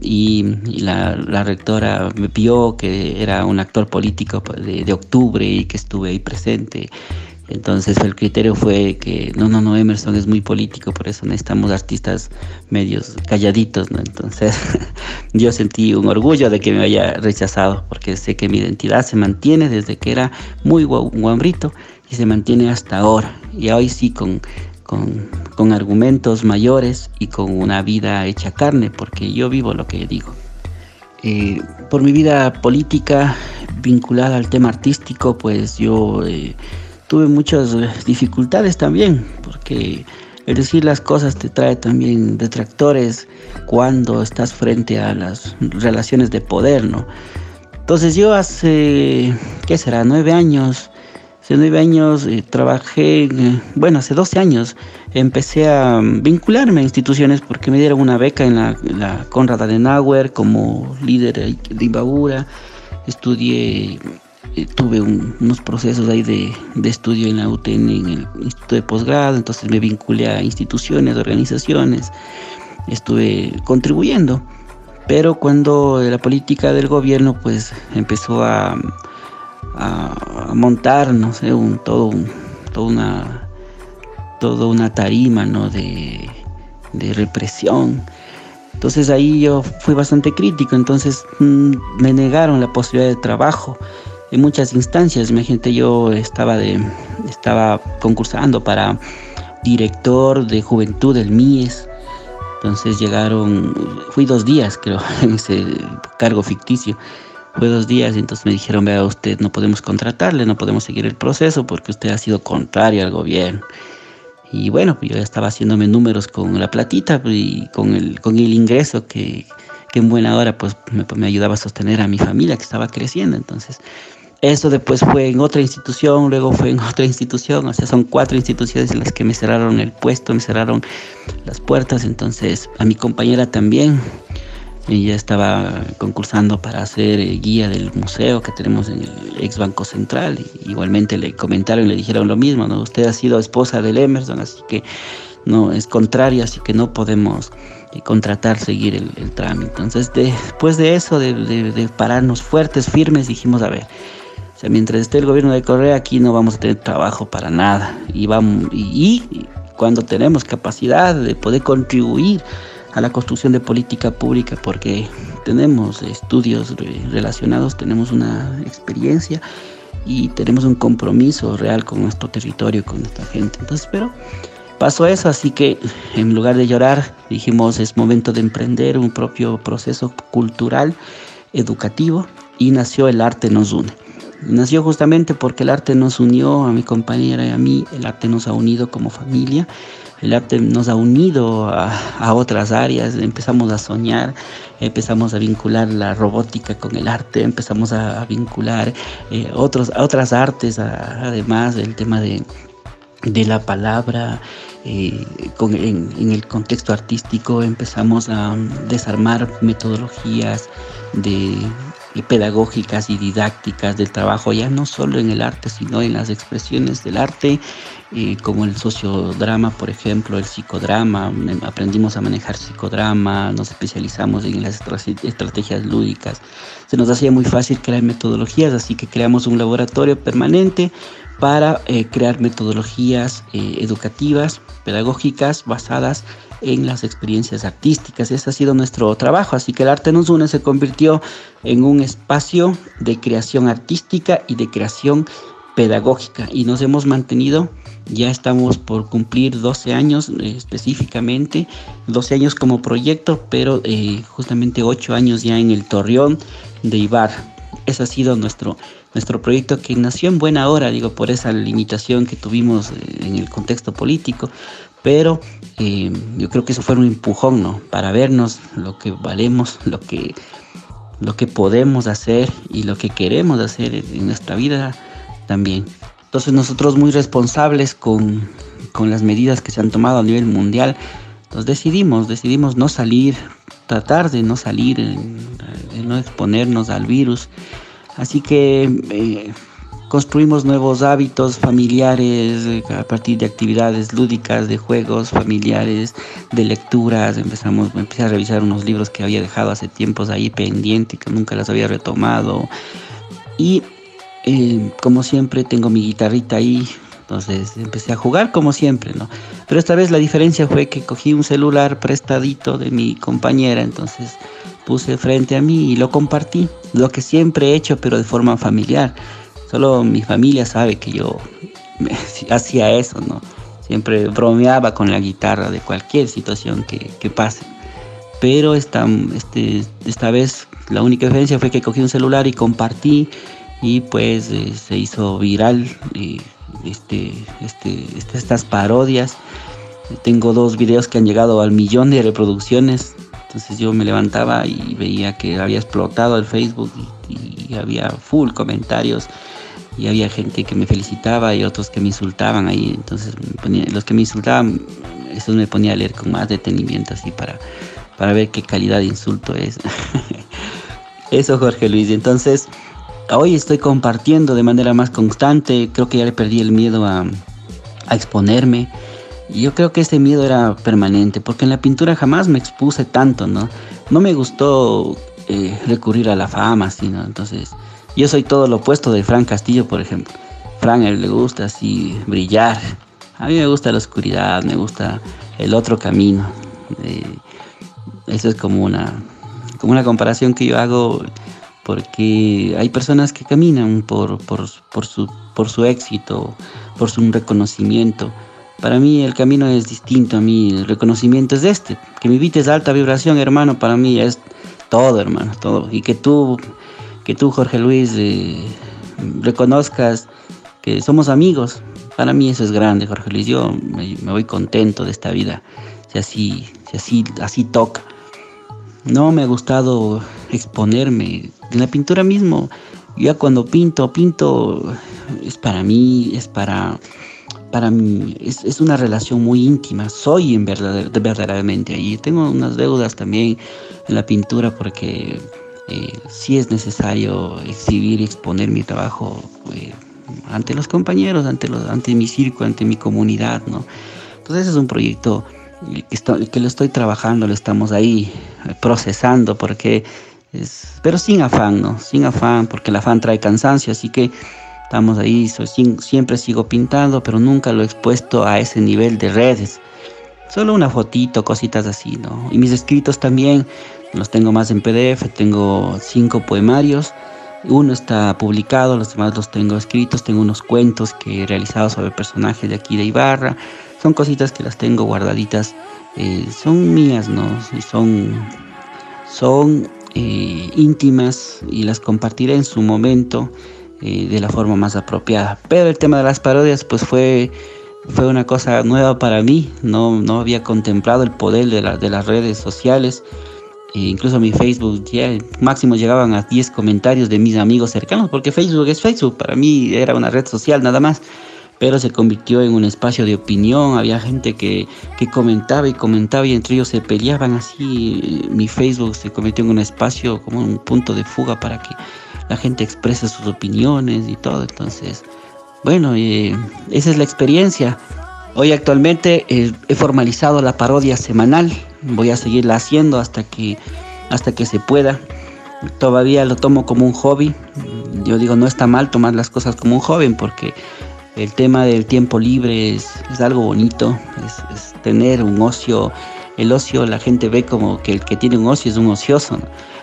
y, la, rectora me vio que era un actor político de, de, octubre y que estuve ahí presente. Entonces el criterio fue que no, no, no, Emerson es muy político, por eso necesitamos artistas medios calladitos, ¿no? Entonces yo sentí un orgullo de que me haya rechazado, porque sé que mi identidad se mantiene desde que era muy guambrito y se mantiene hasta ahora. Y hoy sí con con, argumentos mayores y con una vida hecha carne, porque yo vivo lo que digo. Eh, por mi vida política vinculada al tema artístico, pues yo eh, tuve muchas dificultades también, porque el decir las cosas te trae también detractores cuando estás frente a las relaciones de poder, ¿no? Entonces yo hace, ¿qué será? Nueve años Hace nueve años eh, trabajé, eh, bueno, hace 12 años empecé a vincularme a instituciones porque me dieron una beca en la, la Conrad Adenauer como líder de Imbabura. Estudié, eh, tuve unos procesos ahí de, de, estudio en la UTN, en el Instituto de Posgrado, entonces me vinculé a instituciones, organizaciones, estuve contribuyendo. Pero cuando la política del gobierno pues empezó a a, montar, no sé, un, todo, toda una, toda una tarima, ¿no? De, de represión. Entonces ahí yo fui bastante crítico, entonces mm, me negaron la posibilidad de trabajo en muchas instancias. Imagínate, yo estaba, de, estaba concursando para director de juventud del MIES. Entonces llegaron, fui dos días creo en ese cargo ficticio fue dos días y entonces me dijeron, vea usted, no podemos contratarle, no podemos seguir el proceso porque usted ha sido contrario al gobierno. Y bueno, pues yo estaba haciéndome números con la platita y con el, con el ingreso que, que en buena hora pues me, me, ayudaba a sostener a mi familia que estaba creciendo. Entonces, eso después fue en otra institución, luego fue en otra institución, o sea, son cuatro instituciones en las que me cerraron el puesto, me cerraron las puertas. Entonces, a mi compañera también ella estaba concursando para ser eh, guía del museo que tenemos en el ex Banco Central. igualmente le comentaron y le dijeron lo mismo, ¿no? Usted ha sido esposa del Emerson, así que no es contrario, así que no podemos eh, contratar, seguir el, trámite. Entonces, después de eso, de, pararnos fuertes, firmes, dijimos, a ver, o sea, mientras esté el gobierno de Correa, aquí no vamos a tener trabajo para nada. Y, vamos, y cuando tenemos capacidad de poder contribuir a la construcción de política pública porque tenemos estudios relacionados, tenemos una experiencia y tenemos un compromiso real con nuestro territorio, con nuestra gente. Entonces, pero pasó eso, así que en lugar de llorar, dijimos es momento de emprender un propio proceso cultural, educativo y nació El Arte Nos Une. Nació justamente porque el arte nos unió a mi compañera y a mí, el arte nos ha unido como familia el arte nos ha unido a, otras áreas, empezamos a soñar, empezamos a vincular la robótica con el arte, empezamos a, vincular eh, otros, otras artes, además del tema de, la palabra. Eh, en, el contexto artístico empezamos a desarmar metodologías de pedagógicas y didácticas del trabajo, ya no solo en el arte, sino en las expresiones del arte, eh, como el sociodrama, por ejemplo, el psicodrama, aprendimos a manejar psicodrama, nos especializamos en las estrategias lúdicas. Se nos hacía muy fácil crear metodologías, así que creamos un laboratorio permanente para eh, crear metodologías eh, educativas, pedagógicas, basadas en las experiencias artísticas. Ese ha sido nuestro trabajo, así que el arte nos une se convirtió en un espacio de creación artística y de creación pedagógica y nos hemos mantenido ya estamos por cumplir 12 años eh, específicamente, 12 años como proyecto, pero eh, justamente 8 años ya en el Torreón de Ibar. Ese ha sido nuestro, nuestro proyecto que nació en buena hora, digo, por esa limitación que tuvimos eh, en el contexto político, pero yo creo que eso fue un empujón, ¿no? Para vernos lo que valemos, lo que, lo que podemos hacer y lo que queremos hacer en nuestra vida también. Entonces nosotros muy responsables con, las medidas que se han tomado a nivel mundial, entonces decidimos, decidimos no salir, tratar de no salir, de no exponernos al virus. Así que eh, construimos nuevos hábitos familiares eh, a partir de actividades lúdicas, de juegos familiares, de lecturas. Empezamos, empecé a revisar unos libros que había dejado hace tiempos ahí pendientes, que nunca las había retomado. Y eh, como siempre tengo mi guitarrita ahí, entonces empecé a jugar como siempre, ¿no? Pero esta vez la diferencia fue que cogí un celular prestadito de mi compañera, entonces puse frente a mí y lo compartí, lo que siempre he hecho pero de forma familiar. Solo mi familia sabe que yo hacía eso, ¿no? Siempre bromeaba con la guitarra de cualquier situación que, que pase. Pero esta, este, esta vez la única diferencia fue que cogí un celular y compartí y pues eh, se hizo viral este, este, este, estas parodias. Tengo dos videos que han llegado al millón de reproducciones. Entonces yo me levantaba y veía que había explotado el Facebook y, había full comentarios y había gente que me felicitaba y otros que me insultaban ahí. Entonces los que me insultaban, eso me ponía a leer con más detenimiento así para, para ver qué calidad de insulto es. eso Jorge Luis. Entonces hoy estoy compartiendo de manera más constante, creo que ya le perdí el miedo a, exponerme. Y yo creo que ese miedo era permanente, porque en la pintura jamás me expuse tanto, ¿no? No me gustó eh, recurrir a la fama, sino entonces yo soy todo lo opuesto de Fran Castillo, por ejemplo. Fran le gusta así brillar. A mí me gusta la oscuridad, me gusta el otro camino. Eh, eso es como una, como una comparación que yo hago porque hay personas que caminan por, su, por su éxito, por su reconocimiento. Para mí el camino es distinto, a mí el reconocimiento es este, que mi vida es alta vibración, hermano, para mí es todo, hermano, todo. Y que tú, que tú Jorge Luis, eh, reconozcas que somos amigos, para mí eso es grande, Jorge Luis. Yo me, voy contento de esta vida, si así, si así, así toca. No me ha gustado exponerme. En la pintura mismo, ya cuando pinto, pinto, es para mí, es para, para mí, es, una relación muy íntima. Soy en verdad, verdaderamente ahí. Tengo unas deudas también en la pintura porque eh, sí es necesario exhibir y exponer mi trabajo eh, ante los compañeros, ante, los, ante mi circo, ante mi comunidad, ¿no? Entonces es un proyecto que, que lo estoy trabajando, lo estamos ahí eh, procesando, porque es, pero sin afán, ¿no? Sin afán, porque el afán trae cansancio, así que estamos ahí, siempre sigo pintando, pero nunca lo he expuesto a ese nivel de redes. Solo una fotito, cositas así, ¿no? Y mis escritos también los tengo más en PDF, tengo cinco poemarios, uno está publicado, los demás los tengo escritos, tengo unos cuentos que he realizado sobre personajes de aquí de Ibarra, son cositas que las tengo guardaditas, eh, son mías, ¿no? Son, son eh, íntimas y las compartiré en su momento eh, de la forma más apropiada. Pero el tema de las parodias, pues fue, fue una cosa nueva para mí, no, no había contemplado el poder de, de las redes sociales. E incluso mi Facebook, máximo llegaban a 10 comentarios de mis amigos cercanos, porque Facebook es Facebook, para mí era una red social nada más pero se convirtió en un espacio de opinión, había gente que, comentaba y comentaba y entre ellos se peleaban así, mi Facebook se convirtió en un espacio como un punto de fuga para que la gente exprese sus opiniones y todo, entonces, bueno, eh, esa es la experiencia. Hoy actualmente eh, he formalizado la parodia semanal, voy a seguirla haciendo hasta que, hasta que se pueda. Todavía lo tomo como un hobby. Yo digo, no está mal tomar las cosas como un hobby porque el tema del tiempo libre es, algo bonito, es, tener un ocio. El ocio la gente ve como que el que tiene un ocio es un ocioso.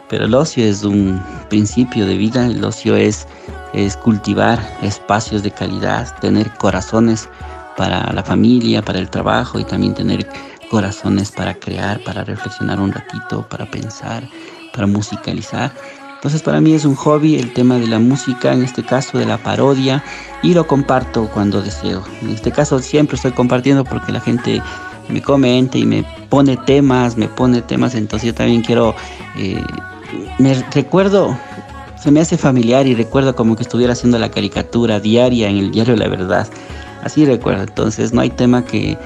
pero el ocio es un principio de vida, el ocio es, es cultivar espacios de calidad, tener corazones para la familia, para el trabajo y también tener corazones para crear, para reflexionar un ratito, para pensar, para musicalizar. Entonces para mí es un hobby el tema de la música, en este caso de la parodia, y lo comparto cuando deseo. En este caso siempre estoy compartiendo porque la gente me comenta y me pone temas, me pone temas, entonces yo también quiero, eh, me recuerdo, se me hace familiar y recuerdo como que estuviera haciendo la caricatura diaria en el diario La Verdad. Así recuerdo, entonces no hay tema que,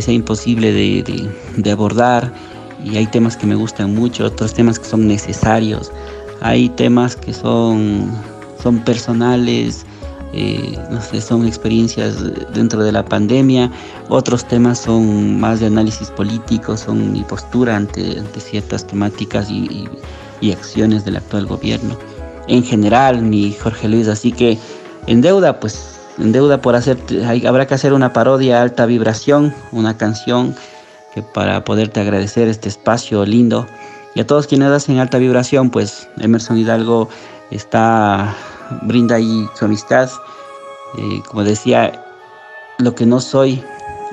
sea imposible de, de abordar y hay temas que me gustan mucho, otros temas que son necesarios. Hay temas que son, son personales, eh, no sé, son experiencias dentro de la pandemia, otros temas son más de análisis político, son mi postura ante, ante ciertas temáticas y, acciones del actual gobierno. En general, mi Jorge Luis, así que en deuda, pues deuda por hacer, habrá que hacer una parodia alta vibración, una canción que para poderte agradecer este espacio lindo y a todos quienes hacen alta vibración, pues Emerson Hidalgo está, brinda ahí su amistad. Eh, como decía, lo que no soy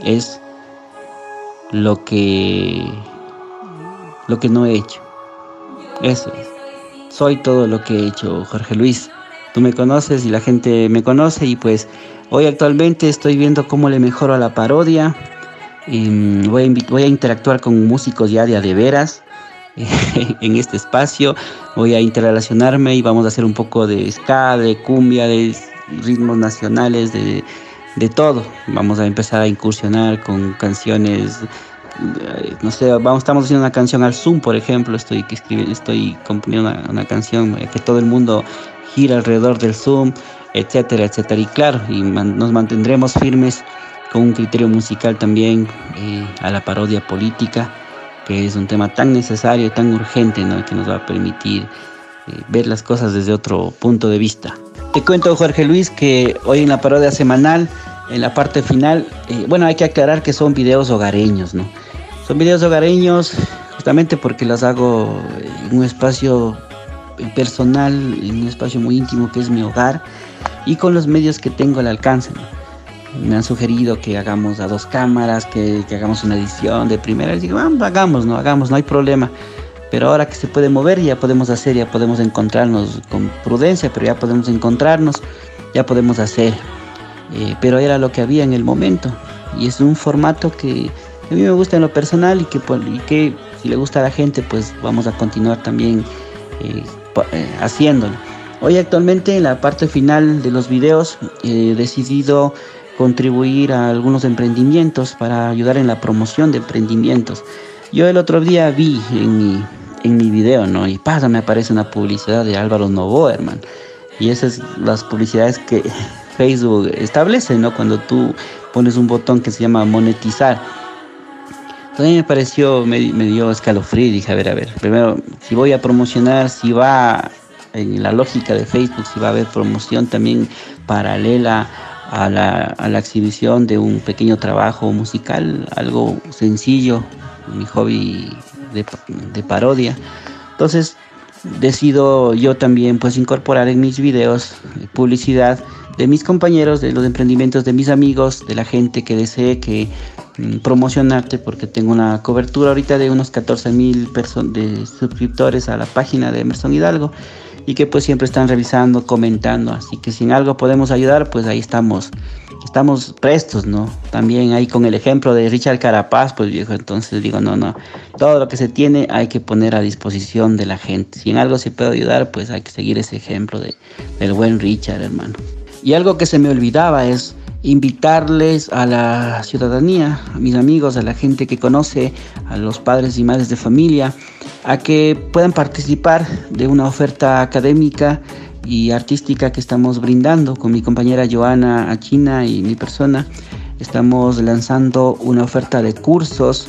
es lo que, lo que no he hecho. Eso es. Soy todo lo que he hecho, Jorge Luis. Tú me conoces y la gente me conoce y pues hoy actualmente estoy viendo cómo le mejoro a la parodia. Mm, voy, a interactuar con músicos ya de de veras en este espacio. Voy a interrelacionarme y vamos a hacer un poco de ska, de cumbia, de ritmos nacionales, de, de todo. Vamos a empezar a incursionar con canciones eh, no sé, vamos, estamos haciendo una canción al Zoom, por ejemplo, estoy, estoy componiendo una, canción que todo el mundo gira alrededor del Zoom, etcétera, etcétera. Y claro, y nos mantendremos firmes con un criterio musical también eh, a la parodia política que es un tema tan necesario y tan urgente, ¿no? que nos va a permitir eh, ver las cosas desde otro punto de vista. Te cuento, Jorge Luis, que hoy en la parodia semanal, en la parte final, eh, bueno, hay que aclarar que son videos hogareños, ¿no? Son videos hogareños justamente porque las hago en un espacio personal, en un espacio muy íntimo que es mi hogar y con los medios que tengo al alcance. me han sugerido que hagamos a dos cámaras, que, hagamos una edición de primera. Y digo, vamos, hagamos, no hagamos, no hay problema. Pero ahora que se puede mover, ya podemos hacer, ya podemos encontrarnos con prudencia, pero ya podemos encontrarnos, ya podemos hacer. Eh, pero era lo que había en el momento. Y es un formato que a mí me gusta en lo personal y que, y que si le gusta a la gente, pues vamos a continuar también eh, eh, haciéndolo. Hoy actualmente en la parte final de los videos he decidido contribuir a algunos emprendimientos para ayudar en la promoción de emprendimientos. Yo el otro día vi en mi, en mi video, ¿no? Y pasa, me aparece una publicidad de Álvaro Novoa, hermano. Y esas son las publicidades que Facebook establece, ¿no? Cuando tú pones un botón que se llama monetizar. Entonces me pareció, me, me dio escalofrío dije, a ver, a ver, primero, si voy a promocionar, si va en la lógica de Facebook, si va a haber promoción también paralela a la, a la exhibición de un pequeño trabajo musical, algo sencillo, mi hobby de, de parodia. Entonces decido yo también pues incorporar en mis videos publicidad de mis compañeros, de los emprendimientos de mis amigos, de la gente que desee que promocionarte porque tengo una cobertura ahorita de unos 14 mil de suscriptores a la página de Emerson Hidalgo y que pues siempre están revisando, comentando, así que si en algo podemos ayudar, pues ahí estamos, estamos prestos, ¿no? También ahí con el ejemplo de Richard Carapaz, pues viejo, entonces digo, no, no, todo lo que se tiene hay que poner a disposición de la gente, si en algo se puede ayudar, pues hay que seguir ese ejemplo de, del buen Richard, hermano. Y algo que se me olvidaba es invitarles a la ciudadanía, a mis amigos, a la gente que conoce, a los padres y madres de familia, a que puedan participar de una oferta académica y artística que estamos brindando con mi compañera Joana Achina y mi persona. Estamos lanzando una oferta de cursos,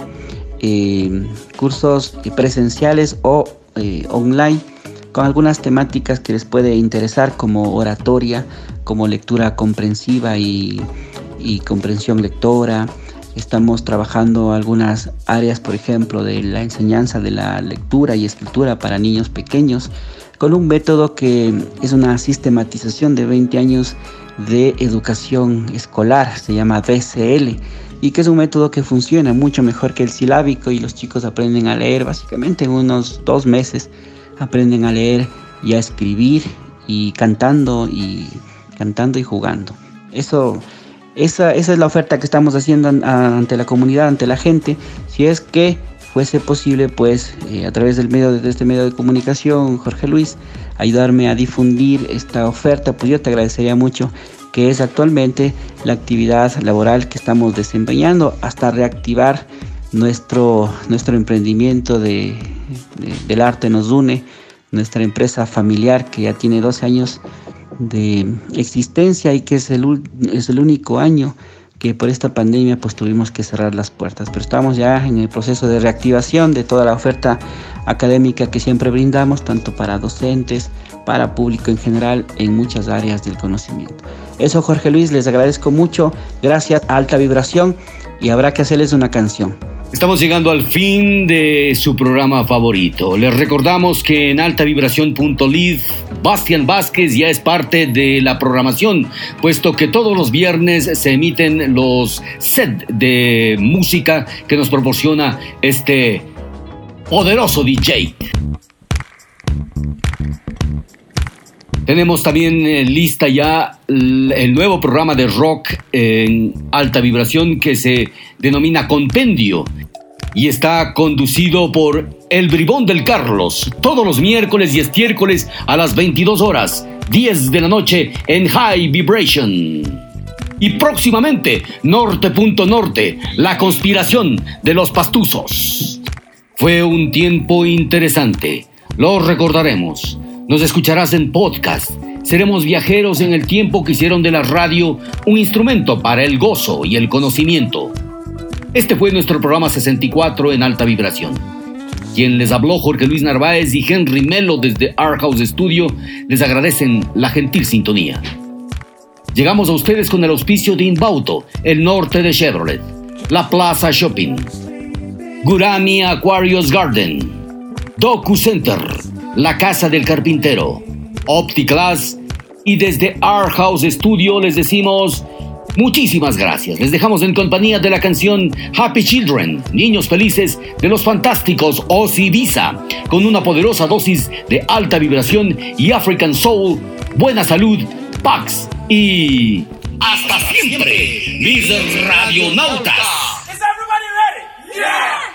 eh, cursos presenciales o eh, online con algunas temáticas que les puede interesar como oratoria, como lectura comprensiva y, comprensión lectora, Estamos trabajando algunas áreas, por ejemplo, de la enseñanza de la lectura y escritura para niños pequeños, con un método que es una sistematización de 20 años de educación escolar, se llama DCL, y que es un método que funciona mucho mejor que el silábico y los chicos aprenden a leer básicamente en unos dos meses, aprenden a leer y a escribir y cantando y cantando y jugando. Eso esa, esa es la oferta que estamos haciendo ante la comunidad, ante la gente. Si es que fuese posible, pues eh, a través del medio de este medio de comunicación, Jorge Luis, ayudarme a difundir esta oferta, pues yo te agradecería mucho que es actualmente la actividad laboral que estamos desempeñando hasta reactivar nuestro, nuestro emprendimiento de, del arte nos une, nuestra empresa familiar que ya tiene 12 años de existencia y que es el, es el único año que por esta pandemia pues tuvimos que cerrar las puertas. Pero estamos ya en el proceso de reactivación de toda la oferta académica que siempre brindamos, tanto para docentes, para público en general, en muchas áreas del conocimiento. Eso Jorge Luis, les agradezco mucho, gracias a Alta Vibración y habrá que hacerles una canción. Estamos llegando al fin de su programa favorito. Les recordamos que en altavibración.live, Bastian Vázquez ya es parte de la programación, puesto que todos los viernes se emiten los sets de música que nos proporciona este poderoso DJ. Tenemos también eh, lista ya el nuevo programa de rock en alta vibración que se denomina Compendio y está conducido por El Bribón del Carlos todos los miércoles y estiércoles a las 22 horas, 10 de la noche en High Vibration. Y próximamente, Norte.norte, Norte, la conspiración de los pastuzos. Fue un tiempo interesante, lo recordaremos nos escucharás en podcast. Seremos viajeros en el tiempo que hicieron de la radio un instrumento para el gozo y el conocimiento. Este fue nuestro programa 64 en alta vibración. Quien les habló Jorge Luis Narváez y Henry Melo desde Art House Studio les agradecen la gentil sintonía. Llegamos a ustedes con el auspicio de Inbauto, el norte de Chevrolet, la Plaza Shopping, Gurami Aquarius Garden, Doku Center, la Casa del Carpintero, OptiClass y desde Art House Studio les decimos muchísimas gracias. Les dejamos en compañía de la canción Happy Children, Niños Felices de los fantásticos Ozzy Visa, con una poderosa dosis de alta vibración y African Soul, buena salud, Pax y hasta siempre, mis radionautas. Siempre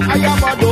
I am a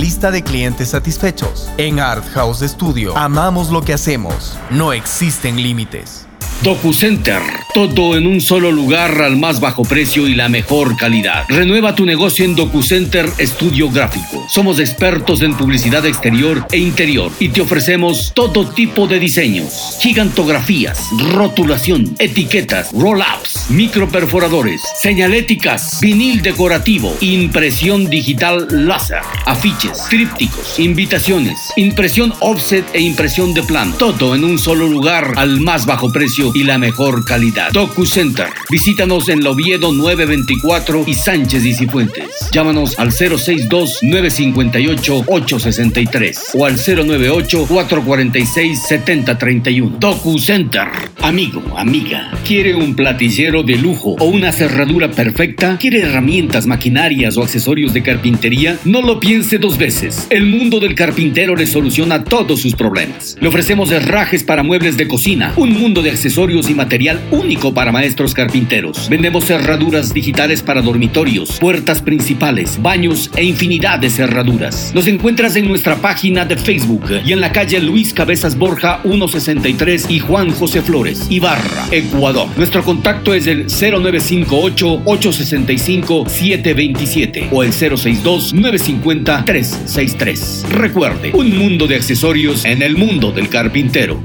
lista de clientes satisfechos. En Art House Studio amamos lo que hacemos. No existen límites. DocuCenter, todo en un solo lugar al más bajo precio y la mejor calidad. Renueva tu negocio en DocuCenter Estudio Gráfico. Somos expertos en publicidad exterior e interior y te ofrecemos todo tipo de diseños, gigantografías, rotulación, etiquetas, roll-ups, microperforadores, señaléticas, vinil decorativo, impresión digital láser, afiches, trípticos, invitaciones, impresión offset e impresión de plano. Todo en un solo lugar al más bajo precio y la mejor calidad. DocuCenter. Visítanos en la Oviedo 924 y Sánchez y. Llámanos al 062-958-863 o al 098-446-7031. DocuCenter. Amigo, amiga, ¿quiere un de lujo o una cerradura perfecta? ¿Quiere herramientas, maquinarias o accesorios de carpintería? No lo piense dos veces. El mundo del carpintero le soluciona todos sus problemas. Le ofrecemos herrajes para muebles de cocina, un mundo de accesorios y material único para maestros carpinteros. Vendemos cerraduras digitales para dormitorios, puertas principales, baños e infinidad de cerraduras. Nos encuentras en nuestra página de Facebook y en la calle Luis Cabezas Borja 163 y Juan José Flores, Ibarra, Ecuador. Nuestro contacto es el 0958-865-727 o el 062-950-363. Recuerde, un mundo de accesorios en el mundo del carpintero.